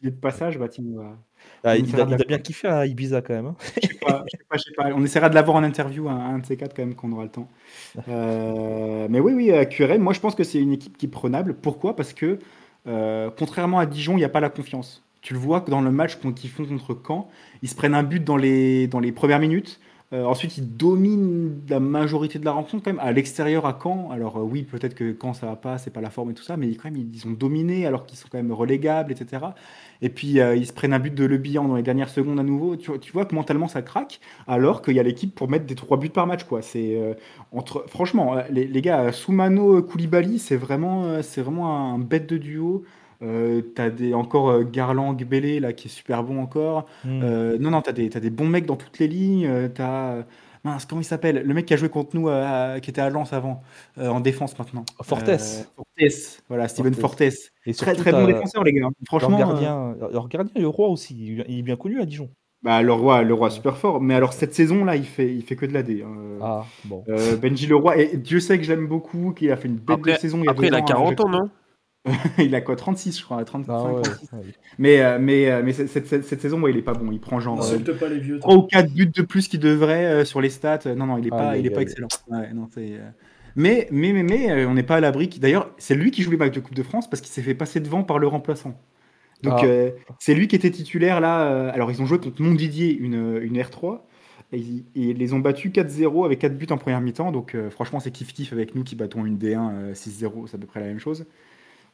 s'il est de passage, bah, tiens, on va- Ah, on il, a, il bien kiffé à Ibiza quand même. hein. je sais pas, je sais pas, je sais pas. On essaiera de l'avoir en interview, un, un de ces quatre, quand même, quand on aura le temps. (laughs) Euh, mais oui, oui, à QRM, moi, je pense que c'est une équipe qui est prenable. Pourquoi? Parce que, euh, contrairement à Dijon, il n'y a pas la confiance. Tu le vois que dans le match qu'on- qu'ils font contre Caen, ils se prennent un but dans les, dans les premières minutes. Euh, ensuite, ils dominent la majorité de la rencontre quand même à l'extérieur à Caen. Alors euh, oui, peut-être que Caen ça va pas, c'est pas la forme et tout ça, mais quand même ils ont dominé alors qu'ils sont quand même relégables, etc. Et puis euh, ils se prennent un but de Le dans les dernières secondes à nouveau. Tu, vois- tu vois que mentalement ça craque, alors qu'il y a l'équipe pour mettre des trois buts par match quoi. C'est entre franchement les, les gars Soumano Koulibaly, c'est vraiment c'est vraiment un bête de duo. Euh, t'as des, encore euh, Garland, Gbélé, là, qui est super bon encore. Hmm. Euh, non, non, t'as des, t'as des bons mecs dans toutes les lignes. Euh, t'as. Mince, comment il s'appelle? Le mec qui a joué contre nous, à- qui était à Lens avant, euh, en défense maintenant. Fortes. Euh, Fortes, voilà, Steven Fortes. Fortes. Et Très très bon défenseur, les gars. Franchement. Leur euh, gardien, leur gardien, le roi aussi, il est bien connu à Dijon. Bah, le roi, le roi super fort. Mais alors, cette saison-là, il fait, il fait que de la D. hein. Ah, bon. Euh, Benji Leroy, et Dieu sait que je l'aime beaucoup, qu'il a fait une belle Après, saison il y a après il a ans, 40 hein, ans, non? (laughs) il a quoi 36 je crois 35 Ah ouais, 36. ouais. mais euh, mais euh, mais cette, cette- cette- cette saison ouais, il est pas bon il prend genre euh, pas les vieux. 3 ou 4 buts de plus qu'il devrait euh, sur les stats non non il est pas Aïe, il est pas excellent Ouais, non, c'est, euh, mais mais mais mais euh, on n'est pas à l'abri d'ailleurs c'est lui qui joue les matchs de Coupe de France parce qu'il s'est fait passer devant par le remplaçant donc Ah. euh, c'est lui qui était titulaire là euh, alors ils ont joué contre Montdidier une, une R3 et ils, et ils les ont battus 4-0 avec 4 buts en première mi-temps donc euh, franchement c'est kiff kiff avec nous qui battons une D1 euh, 6-0 c'est à peu près la même chose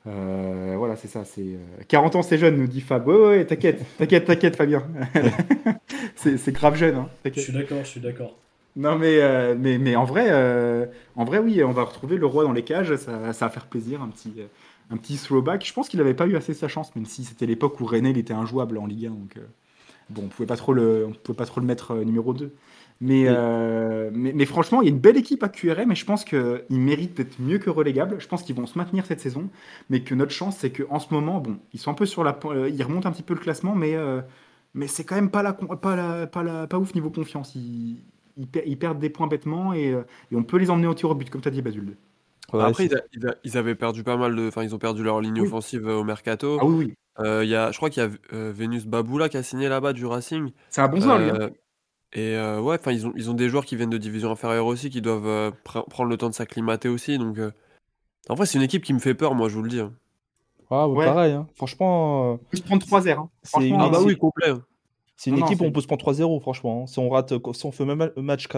euh, voilà, c'est ça. C'est euh, 40 ans, c'est jeune, nous dit Fab. Ouais, ouais, t'inquiète, (laughs) t'inquiète, t'inquiète, Fabien. (laughs) c'est c'est grave jeune. Hein, Je suis d'accord, je suis d'accord. non, mais, euh, mais, mais en vrai, euh, en vrai, oui, on va retrouver le roi dans les cages. Ça, ça va faire plaisir, un petit, euh, un petit throwback. Je pense qu'il n'avait pas eu assez sa chance, même si c'était l'époque où René il était injouable en Ligue 1. Donc, euh, bon, on pouvait pas trop le, on pouvait pas trop le mettre euh, numéro 2. Mais, euh, mais, mais franchement, il y a une belle équipe à QRM et je pense qu'ils méritent d'être mieux que relégables. Je pense qu'ils vont se maintenir cette saison, mais que notre chance, c'est qu'en ce moment, bon, ils sont un peu sur la, euh, ils remontent un petit peu le classement, mais, euh, mais c'est quand même pas la, pas la, pas la, pas ouf niveau confiance. Ils, ils, per- ils perdent des points bêtement et, et on peut les emmener au tir au but, comme tu as dit, Basul. Ouais, Après, ils, a- ils a- ils avaient perdu pas mal de. Enfin, ils ont perdu leur ligne Oui. offensive au mercato. Ah oui, oui, Euh, il y a, je crois qu'il y a euh, Vénus Baboula qui a signé là-bas du Racing. c'est un bon joueur, lui. hein. Et euh, ouais, enfin, ils ont, ils ont des joueurs qui viennent de division inférieure aussi, qui doivent euh, pre- prendre le temps de s'acclimater aussi. Donc, euh, en vrai, c'est une équipe qui me fait peur, moi, je vous le dis. hein. Ah, ouais, Ouais. pareil, hein. franchement, euh, On peut se prendre 3-0. hein. c'est Franchement, une Ah bah c'est- oui, complet. c'est une Non, non, équipe où on peut se prendre 3-0, franchement. hein. Si on rate, si on fait même un match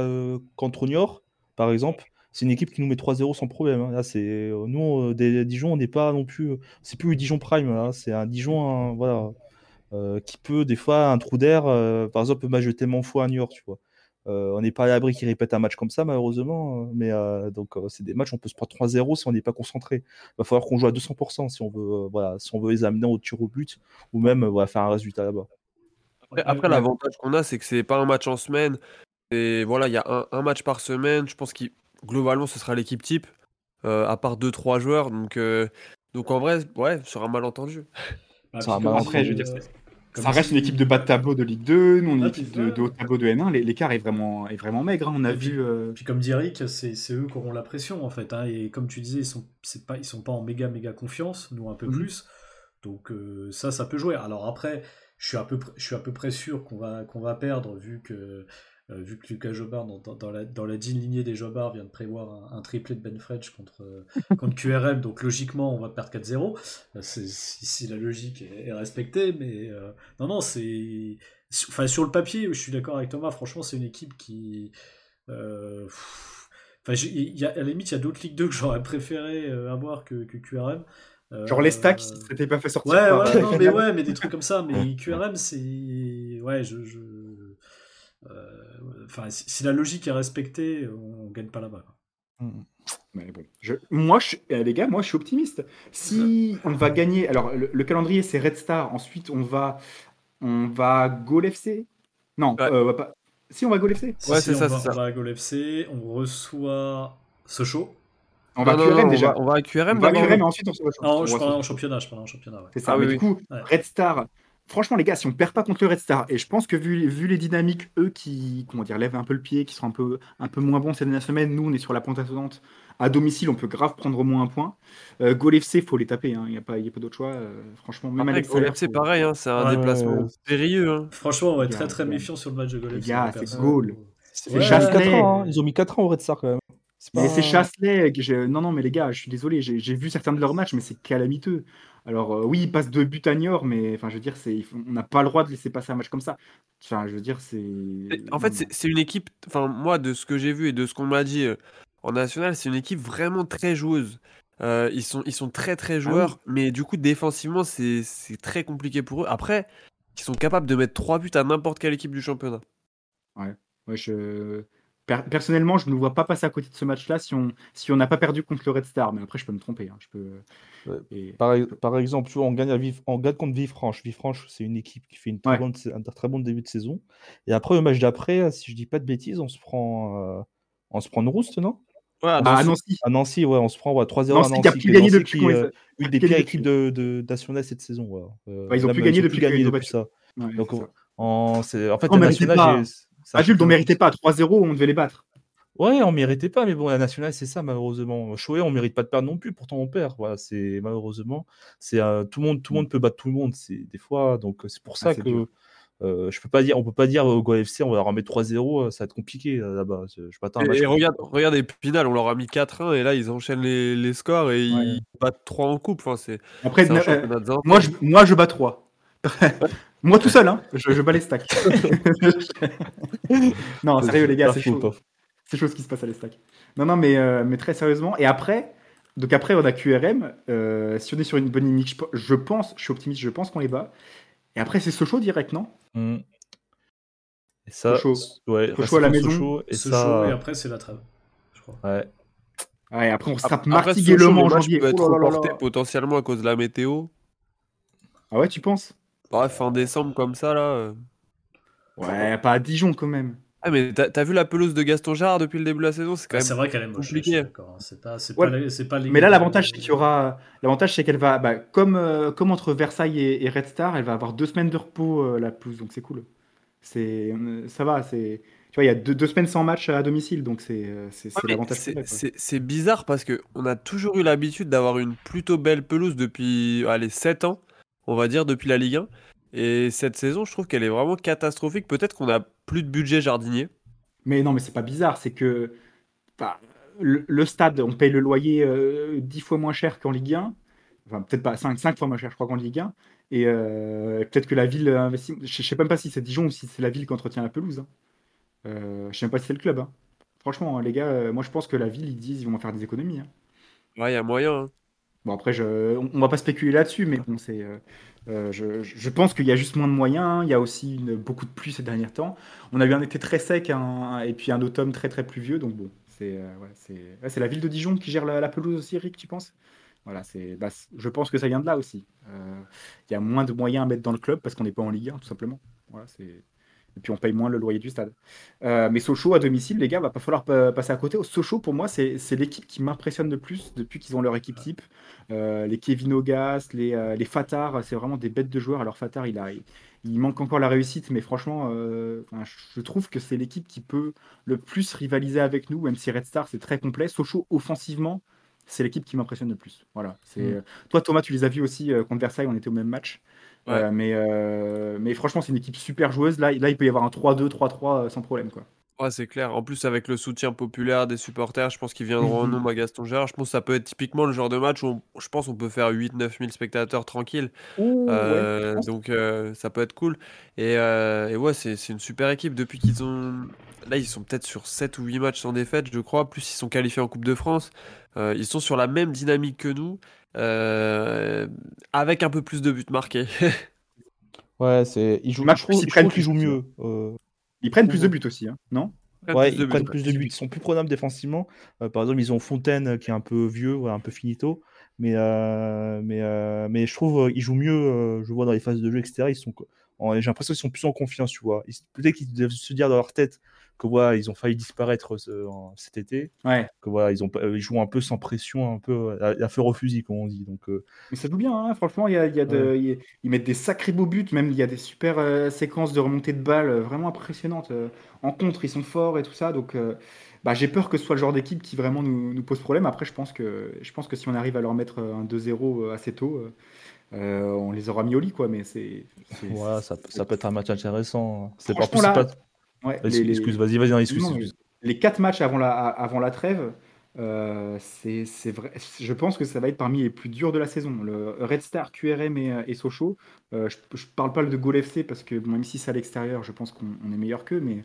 contre Niort, par exemple, c'est une équipe qui nous met 3-0 sans problème. Là, c'est nous, des Dijon, on n'est pas non plus, c'est plus le Dijon Prime. là. C'est un Dijon, hein, voilà, euh, qui peut des fois un trou d'air. euh, par exemple, de tellement fois à Niort, tu vois. Euh, on n'est pas à l'abri qu'ils répètent un match comme ça, malheureusement. Mais euh, donc, euh, c'est des matchs, on peut se prendre 3-0 si on n'est pas concentré. Il va falloir qu'on joue à 200% si on veut, euh, voilà, si on veut les amener au tir au but ou même euh, voilà, faire un résultat là-bas. Après, après, l'avantage qu'on a, c'est que c'est pas un match en semaine. Et voilà, il y a un, un match par semaine. Je pense que globalement, ce sera l'équipe type, euh, à part 2-3 joueurs. Donc, euh, donc en vrai, ouais, sur un malentendu. Bah, Ça va après, dit, je veux dire, c'est- comme Ça reste une équipe de bas de tableau de Ligue 2, nous on est une Ah, équipe de, haut de tableau de N1. L'é- L'écart est vraiment, est vraiment maigre. hein. On a Et puis- vu. euh, Puis comme dit Eric, c'est eux qui auront la pression en fait. hein. et comme tu disais, ils sont, c'est pas, ils sont pas en méga méga confiance, nous un peu Mhm. plus. Donc euh, ça, ça peut jouer. Alors après, je suis à peu près, je suis à peu près sûr qu'on va, qu'on va perdre vu que, euh, vu que Lucas Jobard dans, dans- dans la, dans la digne lignée des Jobard vient de prévoir un, un triplé de Ben Fredge contre, euh, contre (laughs) QRM. Donc logiquement, on va perdre 4-0. Euh, c'est- Si, si la logique est, est respectée, mais euh, non non, c'est, enfin sur le papier, je suis d'accord avec Thomas. Franchement, c'est une équipe qui euh, Enfin, j'ai- il y a, à la limite, il y a d'autres Ligues 2 que j'aurais préféré euh, avoir que, que QRM. Euh, Genre les stacks, ça s'était pas fait sortir. Ouais, ouais, non, (laughs) mais ouais, mais des trucs comme ça. Mais QRM, c'est. Ouais, je. je... euh, Enfin, si, si la logique est respectée, on gagne pas là-bas. quoi. Mais bon, je- moi, je, euh, les gars, moi, je suis optimiste. Si on va gagner, alors le, le calendrier c'est Red Star. Ensuite, on va, on va Goal FC. Non, Ouais. euh, on va pas. Si on va Goal FC, Si, Ouais, si, c'est ça, c'est ça. On va à Gol FC, on reçoit Sochaux. on va Non, non, QRM non, déjà. On va, on va à QRM On va. QRM et ensuite on se rejoint. Ah, On je parle en championnat, je parle en championnat, ouais. C'est ça. Ah mais oui, du coup, Ouais. Red Star. Franchement, les gars, si on perd pas contre le Red Star, et je pense que vu, vu les dynamiques, eux qui, comment dire, lèvent un peu le pied, qui sont un peu, un peu moins bons ces dernières semaines, nous, on est sur la pente ascendante. À domicile, on peut grave prendre au moins un point. Euh, Goal FC, faut les taper. hein. Il n'y a pas, il y a pas d'autre choix. euh, franchement, même Après, avec Salaire, c'est faut- pareil, hein, c'est un Ouais, déplacement ouais. périlleux. hein. Franchement, on va être Les très très les méfiant sur le match de Gol Les FC. gars, moi, c'est. C'est Ouais, ils, ont mis Chasselet. 4 ans, hein. Ils ont mis 4 ans au Red Star quand même. C'est Mais pas- c'est Chasselet. Non, non, mais les gars, je suis désolé. J'ai vu certains de leurs matchs, mais c'est calamiteux. Alors, euh, oui, ils passent de but à Niort, mais enfin, je veux dire, on n'a pas le droit de laisser passer un match comme ça. Enfin, je veux dire, c'est. En fait, c'est une équipe, enfin, moi, de ce que j'ai vu et de ce qu'on m'a dit euh, en national, c'est une équipe vraiment très joueuse. Euh, ils sont, ils sont très, très joueurs, mais du coup, défensivement, c'est c'est très compliqué pour eux. Après, ils sont capables de mettre 3 buts à n'importe quelle équipe du championnat. Ouais, je... per- personnellement, je ne vois pas passer à côté de ce match-là si on si on n'a pas perdu contre le Red Star. Mais après, je peux me tromper. hein, Je peux. Ouais. et- Par, e- par exemple, tu vois, on gagne, à Vive- on gagne contre Villefranche. Villefranche, c'est une équipe qui fait une très Ouais. bonne, un très bon début de saison. Et après, le match d'après, si je dis pas de bêtises, on se prend, euh, on se prend une rouste, non? Ouais, à Ah, à Nancy. À Nancy, ouais, on se prend ouais, 3-0 à Nancy Nancy. qui a plus qui est gagné Nancy depuis qui, euh, une des pires équipes de, nationale cette saison. ouais. Euh, ils ont plus gagné depuis plus depuis ça. Ouais, Donc, en, c'est- en fait, On la ça Ah, Jules, on change méritait pas. 3-0, on devait les battre. Ouais, on méritait pas, mais bon, la nationale, c'est ça, malheureusement. Choé, on mérite pas de perdre non plus, pourtant on perd. Voilà, c'est malheureusement, c'est euh, tout le monde, tout le monde peut battre tout le monde, c'est des fois. Donc c'est pour ça Ah, c'est que euh, je peux pas dire, on peut pas dire au Go FC, on va leur mettre 3-0, euh, ça va être compliqué euh, là-bas. Je m'attends Et, et regarde, regarde Épinal, on leur a mis 4-1 et là ils enchaînent les, les scores et Ouais. ils battent 3 en coupe. Enfin, c'est Après, euh, moi, je, moi, je bats 3. (laughs) moi tout seul, hein. (laughs) je, je bats les stacks. (laughs) (laughs) non, sérieux, les gars, c'est chaud. C'est chaud ce qui se passe à les stacks. Non, non, mais, euh, mais très sérieusement. Et après, donc après, on a QRM. euh, si on est sur une bonne ligne, je, pense, je suis optimiste, je pense qu'on les bat. Et après, c'est Sochaux direct, non? Mm. Et ça, Sochaux. ouais, Sochaux à la maison. Sochaux, et ça, et après, c'est la trêve. Je crois. ouais. Ouais, après, on se tape le en janvier. peut être Oh là là là. potentiellement à cause de la météo. Ah ouais, tu penses? Ouais, fin décembre comme ça là. euh. Ouais, pas à Dijon quand même. Ah mais t'as vu la pelouse de Gaston Gérard depuis le début de la saison C'est quand Ah, même c'est vrai qu'elle est moche. hein. C'est pas, c'est Ouais, pas, Mais là, l'avantage, c'est qu'il y aura. L'avantage, c'est qu'elle va. bah, comme, euh, comme entre Versailles et, et Red Star, elle va avoir deux semaines de repos, euh, la pelouse, donc c'est cool. C'est, euh, ça va. C'est, tu vois, il y a deux, deux semaines sans match à domicile, donc c'est, euh, Ouais, l'avantage. c'est bizarre parce que on a toujours eu l'habitude d'avoir une plutôt belle pelouse depuis allez, 7 ans, on va dire, depuis la Ligue 1. Et cette saison, je trouve qu'elle est vraiment catastrophique. Peut-être qu'on a plus de budget jardinier. Mais non, mais c'est pas bizarre, c'est que bah, le, le stade, on paye le loyer euh, 10 fois moins cher qu'en Ligue 1. Enfin, peut-être pas 5, 5 fois moins cher, je crois, qu'en Ligue 1. Et euh, peut-être que la ville investit. Je, je sais même pas si c'est Dijon ou si c'est la ville qui entretient la pelouse. hein. Euh, je sais même pas si c'est le club. hein. Franchement, hein, les gars, euh, moi je pense que la ville, ils disent ils vont faire des économies. hein. Ouais, il y a moyen. Hein. Bon, après, on, on va pas spéculer là-dessus, mais c'est. euh, euh, je, pense qu'il y a juste moins de moyens. Il y a aussi beaucoup de pluie ces derniers temps. On a eu un été très sec un- et puis un automne très très pluvieux. Donc bon, c'est euh, la ville de Dijon qui gère la, pelouse aussi, Eric, tu penses? Voilà, bah, je pense que ça vient de là aussi. Il y a moins de moyens à mettre dans le club parce qu'on n'est pas en Ligue 1, tout simplement. Et puis on paye moins le loyer du stade. Euh, mais Sochaux à domicile, les gars, va pas falloir pa- passer à côté. Sochaux, pour moi, c'est, c'est l'équipe qui m'impressionne le plus depuis qu'ils ont leur équipe type. Euh, les Kevin Ogas, les, euh, les Fatar, c'est vraiment des bêtes de joueurs. Alors Fatar, il, a, il, il manque encore la réussite, mais franchement, euh, enfin, je trouve que c'est l'équipe qui peut le plus rivaliser avec nous, même si Red Star, c'est très complet. Sochaux, offensivement, c'est l'équipe qui m'impressionne le plus. Voilà. C'est, Mm. Toi, Thomas, tu les as vus aussi contre Versailles, on était au même match. Ouais. Euh, mais, euh, mais franchement, c'est une équipe super joueuse. Là, là il peut y avoir un 3-2, 3-3 euh, sans problème. Quoi. Ouais, c'est clair. En plus, avec le soutien populaire des supporters, je pense qu'ils viendront en Mhm. nombre à Gaston Gérard. Je pense que ça peut être typiquement le genre de match où on- je pense qu'on peut faire 8-9 000 spectateurs tranquilles. Ouh, Euh, donc euh, ça peut être cool. Et, euh, et ouais, c'est c'est une super équipe. Depuis qu'ils ont... Là, ils sont peut-être sur 7 ou 8 matchs sans défaite, je crois. Plus ils sont qualifiés en Coupe de France. Ils sont sur la même dynamique que nous, avec un peu plus de buts marqués. (laughs) Ouais, c'est, ils jouent, je trouve, plus, ils je trouve prennent qu'ils jouent plus, mieux. euh, Ils prennent plus de buts aussi, hein, non? Ouais, Plus de ils buts, prennent ouais. plus de buts, ils sont plus prenables défensivement. Euh, par exemple, ils ont Fontaine euh, qui est un peu vieux, ouais, un peu finito, mais, euh, mais, euh, mais je trouve euh, ils jouent mieux. euh, je vois dans les phases de jeu, etc. Ils sont, co- en- j'ai l'impression qu'ils sont plus en confiance, tu vois. Ils- Peut-être qu'ils doivent se dire dans leur tête que voilà, ils ont failli disparaître cet été, Ouais. que voilà, ils ont, pas- ils jouent un peu sans pression, un peu à, à feu au fusil, comme on dit. Donc, euh, Mais ça joue bien, hein, franchement. Il y a, y a de, il y a- ils mettent des sacrés beaux buts. Même il y a des super euh, séquences de remontée de balles euh, vraiment impressionnantes. en contre, ils sont forts et tout ça. Donc, bah, j'ai peur que ce soit le genre d'équipe qui vraiment nous, nous pose problème. Après, je pense que, je pense que si on arrive à leur mettre un 2-0 euh, assez tôt, euh, on les aura mis au lit, quoi. Mais c'est. voilà, ça, ça peut être un match intéressant. C'est pas, Franchement, c'est là, pas- Ouais, les- les- excuse, vas-y, vas-y, excuse, Non, excuse. Les quatre matchs avant la, avant la trêve, euh, c'est c'est vrai. Je pense que ça va être parmi les plus durs de la saison. Le Red Star, QRM et, euh, et Sochaux. euh, je, je parle pas de Gol FC parce que bon, même si c'est à l'extérieur, je pense qu'on on est meilleur qu'eux, mais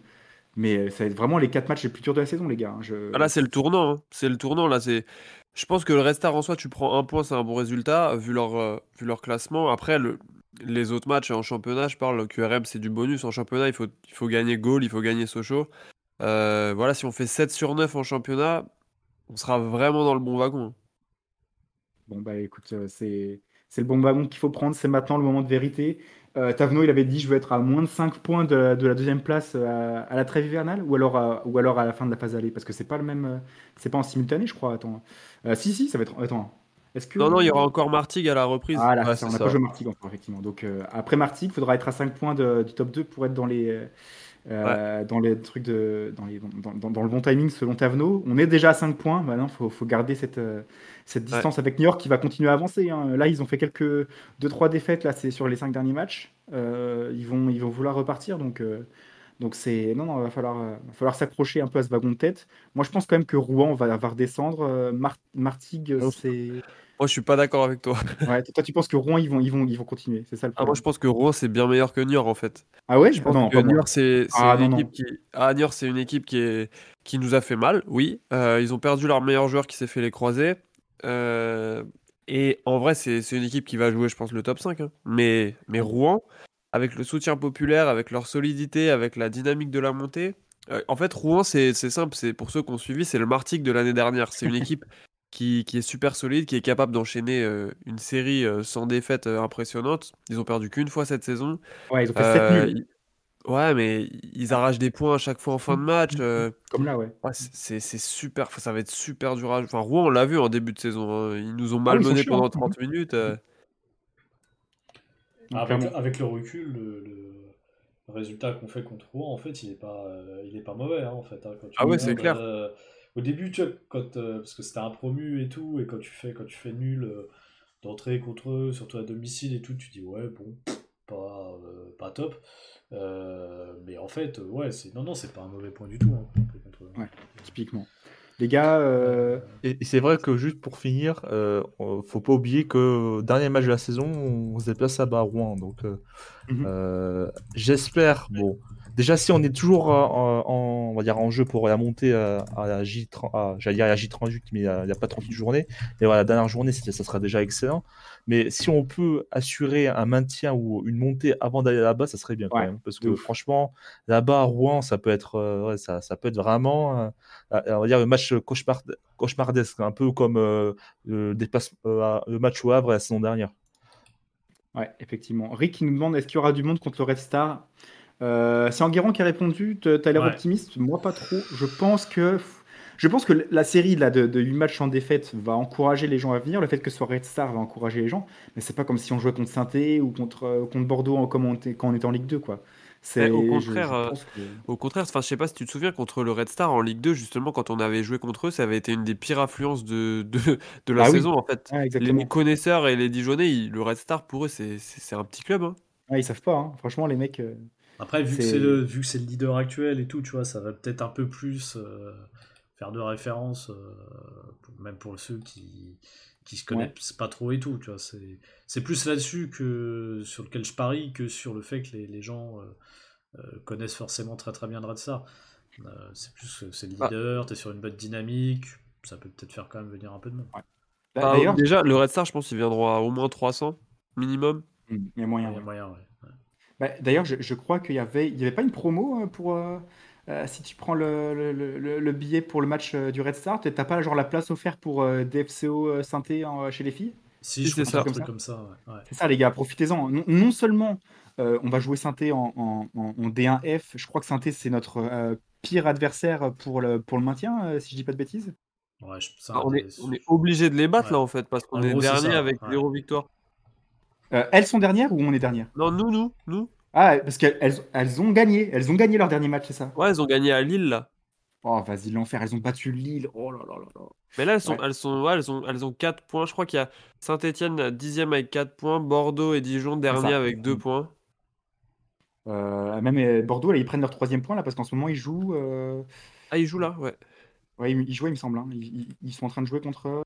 mais ça va être vraiment les quatre matchs les plus durs de la saison, les gars. hein. Je- Ah, là, c'est le tournant. hein. C'est le tournant. Là, c'est. Je pense que le Restart en soi, tu prends un point, c'est un bon résultat vu leur, euh, vu leur classement. Après, le, les autres matchs en championnat, je parle, le QRM, c'est du bonus. En championnat, il faut, il faut gagner Goal, il faut gagner Sochaux. Euh, voilà, si on fait 7 sur 9 en championnat, on sera vraiment dans le bon wagon. Bon, bah écoute, euh, c'est le bon wagon qu'il faut prendre. C'est maintenant le moment de vérité. Euh, Tavenot, il avait dit je veux être à moins de 5 points de, de la deuxième place euh, à, la trêve hivernale ou alors à, ou alors à la fin de la phase aller parce que c'est pas le même. c'est pas en simultané, je crois. Attends. Si, si, ça va être. Attends. Est-ce que. Non, non, il y aura encore Martigues à la reprise. Ah là, Ouais, ça, on n'a pas joué Martigues encore, effectivement. Donc euh, après Martigues, il faudra être à 5 points de- du top 2 pour être dans les, euh, dans les trucs de. Dans, les, dans, dans- dans le bon timing selon Tavenot. On est déjà à 5 points. Maintenant, il faut, faut garder cette, euh, cette distance avec New York qui va continuer à avancer. hein. Là, ils ont fait quelques 2-3 défaites là, c'est sur les 5 derniers matchs. Euh, ils, vont, ils vont vouloir repartir. Donc. euh, donc c'est non non il va falloir va falloir s'accrocher un peu à ce wagon de tête. Moi je pense quand même que Rouen va, va redescendre. Mar- Martigues Oh. c'est Moi, je suis pas d'accord avec toi. (laughs) ouais toi tu penses que Rouen ils vont ils vont ils vont continuer c'est ça le Ah, moi, problème. je pense que Rouen, c'est bien meilleur que Niort, en fait. Ah ouais? Je pense non, que moi. Niort, c'est Ah, une équipe qui... Ah, une équipe qui, est... qui nous a fait mal, oui. Euh, ils ont perdu leur meilleur joueur qui s'est fait les croiser. Euh, Et en vrai, c'est une équipe qui va jouer, je pense, le top 5. hein. Mais, mais Rouen, avec le soutien populaire, avec leur solidité, avec la dynamique de la montée. euh, en fait, Rouen, c'est c'est simple. C'est pour ceux qui ont suivi, c'est le Martigues de l'année dernière. C'est une (laughs) équipe qui, qui est super solide, qui est capable d'enchaîner euh, une série euh, sans défaite euh, impressionnante. Ils ont perdu qu'une fois cette saison. Ouais, ils ont fait 7 Euh, nuls. Ouais, mais ils arrachent des points à chaque fois en fin de match. euh, Comme là, ouais. ouais, c'est super, enfin, ça va être super dur à Enfin, Rouen, on l'a vu en début de saison. hein, Ils nous ont Ah malmenés pendant hein. 30 minutes. euh. Donc, Avec, le recul, le, le résultat qu'on fait contre Rouen, en fait, il est pas, euh, il est pas mauvais, hein, en fait. hein, quand tu Ah ouais, c'est clair. Au début, tu vois, quand, euh, parce que c'était un promu et tout, et quand tu fais, quand tu fais nul euh, d'entrée contre eux, surtout à domicile et tout, tu dis ouais, bon, pas, euh, pas top. Euh, mais en fait, ouais, c'est non, non, c'est pas un mauvais point du tout. hein, contre eux. Ouais, typiquement. Les gars, euh, Et, et c'est vrai que juste pour finir, euh, faut pas oublier que dernier match de la saison, on se déplace à Rouen. Donc, euh, Mhm. euh, j'espère. Bon, déjà si on est toujours en, en- on va dire en jeu pour la montée à, à la J30, à- j'allais dire à la J38, mais il n'y a, pas 38 journées. Mais voilà, la dernière journée, ça sera déjà excellent. Mais si on peut assurer un maintien ou une montée avant d'aller là-bas, ça serait bien quand Ouais, même. Parce que ouf. franchement, là-bas à Rouen, ça peut être, euh, ouais, ça, ça peut être vraiment, euh, euh, on va dire, le match cauchemar- cauchemardesque, un peu comme euh, le, dépasse- euh, le match au Havre la saison dernière. ouais, effectivement. Rick qui nous demande est-ce qu'il y aura du monde contre le Red Star? Euh, C'est Enguerrand qui a répondu. Tu as l'air Ouais. optimiste Moi, pas trop. Je pense que. Je pense que la série là, de, de 8 matchs sans défaite va encourager les gens à venir. Le fait que ce soit Red Star va encourager les gens. Mais c'est pas comme si on jouait contre saint ou contre, euh, contre Bordeaux en- comme on était- quand on était en Ligue 2. Quoi. C'est, Eh, au je- contraire, je euh, que- Au contraire, enfin, je sais pas si tu te souviens, contre le Red Star en Ligue 2, justement, quand on avait joué contre eux, ça avait été une des pires affluences de, de, de la Ah oui. saison, en fait. Les connaisseurs et les Dijonais, ils- le Red Star, pour eux, c'est un petit club. hein. Ouais, ils savent pas. hein. Franchement, les mecs. euh, Après, vu que C'est- le, vu que c'est le leader actuel et tout, tu vois, ça va peut-être un peu plus euh, faire de référence, euh, pour- même pour ceux qui qui se connaissent pas trop et tout, tu vois. C'est c'est plus là-dessus que sur lequel je parie que sur le fait que les, les gens euh, connaissent forcément très très bien le Red Star. Euh, c'est plus que c'est le Ah. leader, t'es sur une bonne dynamique, ça peut peut-être faire quand même venir un peu de monde. Bah, Enfin, D'ailleurs, déjà, le Red Star, je pense qu'ils viendront à au moins 300 minimum. Il y a moyen. Il y a ouais. moyen, ouais. Bah, D'ailleurs, je, je crois qu'il y avait, il y avait pas une promo euh, pour euh, euh, si tu prends le, le- le- le billet pour le match euh, du Red Star, t'as pas genre la place offerte pour euh, DFCO euh, synthé en- chez les filles? Si, Si, je crois c'est un ça. truc comme ça, ouais. ouais. C'est ça, les gars, profitez-en. Non, non seulement euh, on va jouer synthé en, en- en- en D1F, je crois que synthé c'est notre euh, pire adversaire pour le, pour le maintien, euh, si je dis pas de bêtises. Ouais, je- ça, Ah, on, est, des- on est obligé de les battre Ouais. là en fait, parce qu'on En est gros, c'est dernier ça, avec ouais. zéro victoire. Euh, elles sont dernières ou on est dernière? Non, nous, nous, nous. Ah, parce qu'elles elles, elles ont gagné, elles ont gagné leur dernier match, c'est ça? Ouais, elles ont gagné à Lille là. Oh, vas-y, l'enfer, elles ont battu Lille. Oh là là là là. Mais là, elles sont, Ouais. elles sont, ouais, elles ont, elles ont 4 points. Je crois qu'il y a Saint-Etienne 10e avec 4 points, Bordeaux et Dijon dernier ça. avec 2 points. Euh, même euh, Bordeaux, là, ils prennent leur troisième point là parce qu'en ce moment ils jouent. Ah, ils jouent là, ouais. Ouais, ils, ils jouaient, il me semble. hein. Ils sont en train de jouer contre.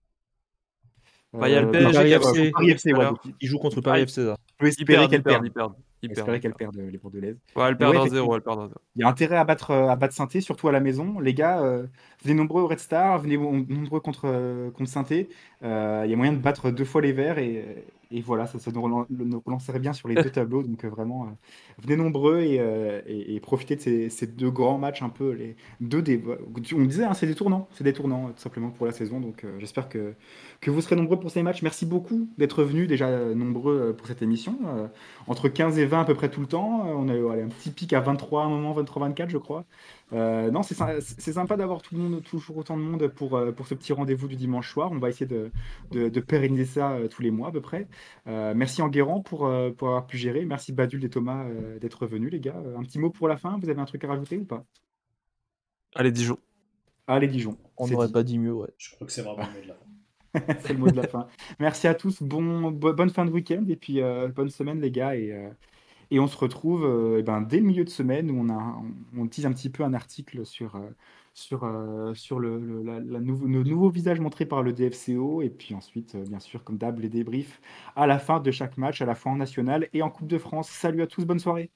Bah, il y a le euh, PSG FC. Paris FC, ouais, donc, Ils jouent contre Paris FC. Là. on peut espérer. Ils perdent. Espérer qu'elles perdent euh, les Bordelaises. Ouais, perdent ouais, 1-0, effectivement. elles perdent 1-0. Il y a intérêt à battre, euh, à battre Sainté, surtout à la maison. Les gars, euh, venez nombreux au Red Star, venez nombreux contre, euh, contre Sainté. Euh, il y a moyen de battre deux fois les Verts et, et voilà, ça, ça nous, relan- nous relancerait bien sur les deux (laughs) tableaux. Donc euh, vraiment, euh, venez nombreux et, euh, et- et profitez de ces, ces deux grands matchs un peu. Les deux des, on disait, hein, c'est des tournants, c'est des tournants tout simplement pour la saison. Donc j'espère que, que vous serez nombreux pour ces matchs. Merci beaucoup d'être venus déjà nombreux pour cette émission. Entre 15 et 20 à peu près tout le temps. On a eu allez, un petit pic à 23 à un moment, 23-24 je crois. Euh, non, c'est sy- c'est sympa d'avoir tout le monde, toujours autant de monde pour, euh, pour ce petit rendez-vous du dimanche soir. On va essayer de, de, de pérenniser ça euh, tous les mois à peu près. Euh, merci Enguerrand pour, pour avoir pu gérer. Merci Badul et Thomas d'être venus, les gars. Un petit mot pour la fin. Vous avez un truc à rajouter ou pas? Allez, Dijon. Allez, Dijon. On n'aurait pas dit mieux, ouais. Je crois que c'est vraiment le mot de la fin. (laughs) C'est le mot de la fin. Merci à tous. Bon, bo- bonne fin de week-end et puis euh, bonne semaine, les gars. Et, euh, et on se retrouve euh, eh ben, dès le milieu de semaine où on, a, tease un petit peu un article sur, euh, sur, euh, sur le, le, nouveau, nouveau visage montré par le DFCO. Et puis ensuite, bien sûr, comme d'hab, les débriefs à la fin de chaque match, à la fois en national et en Coupe de France. Salut à tous, bonne soirée.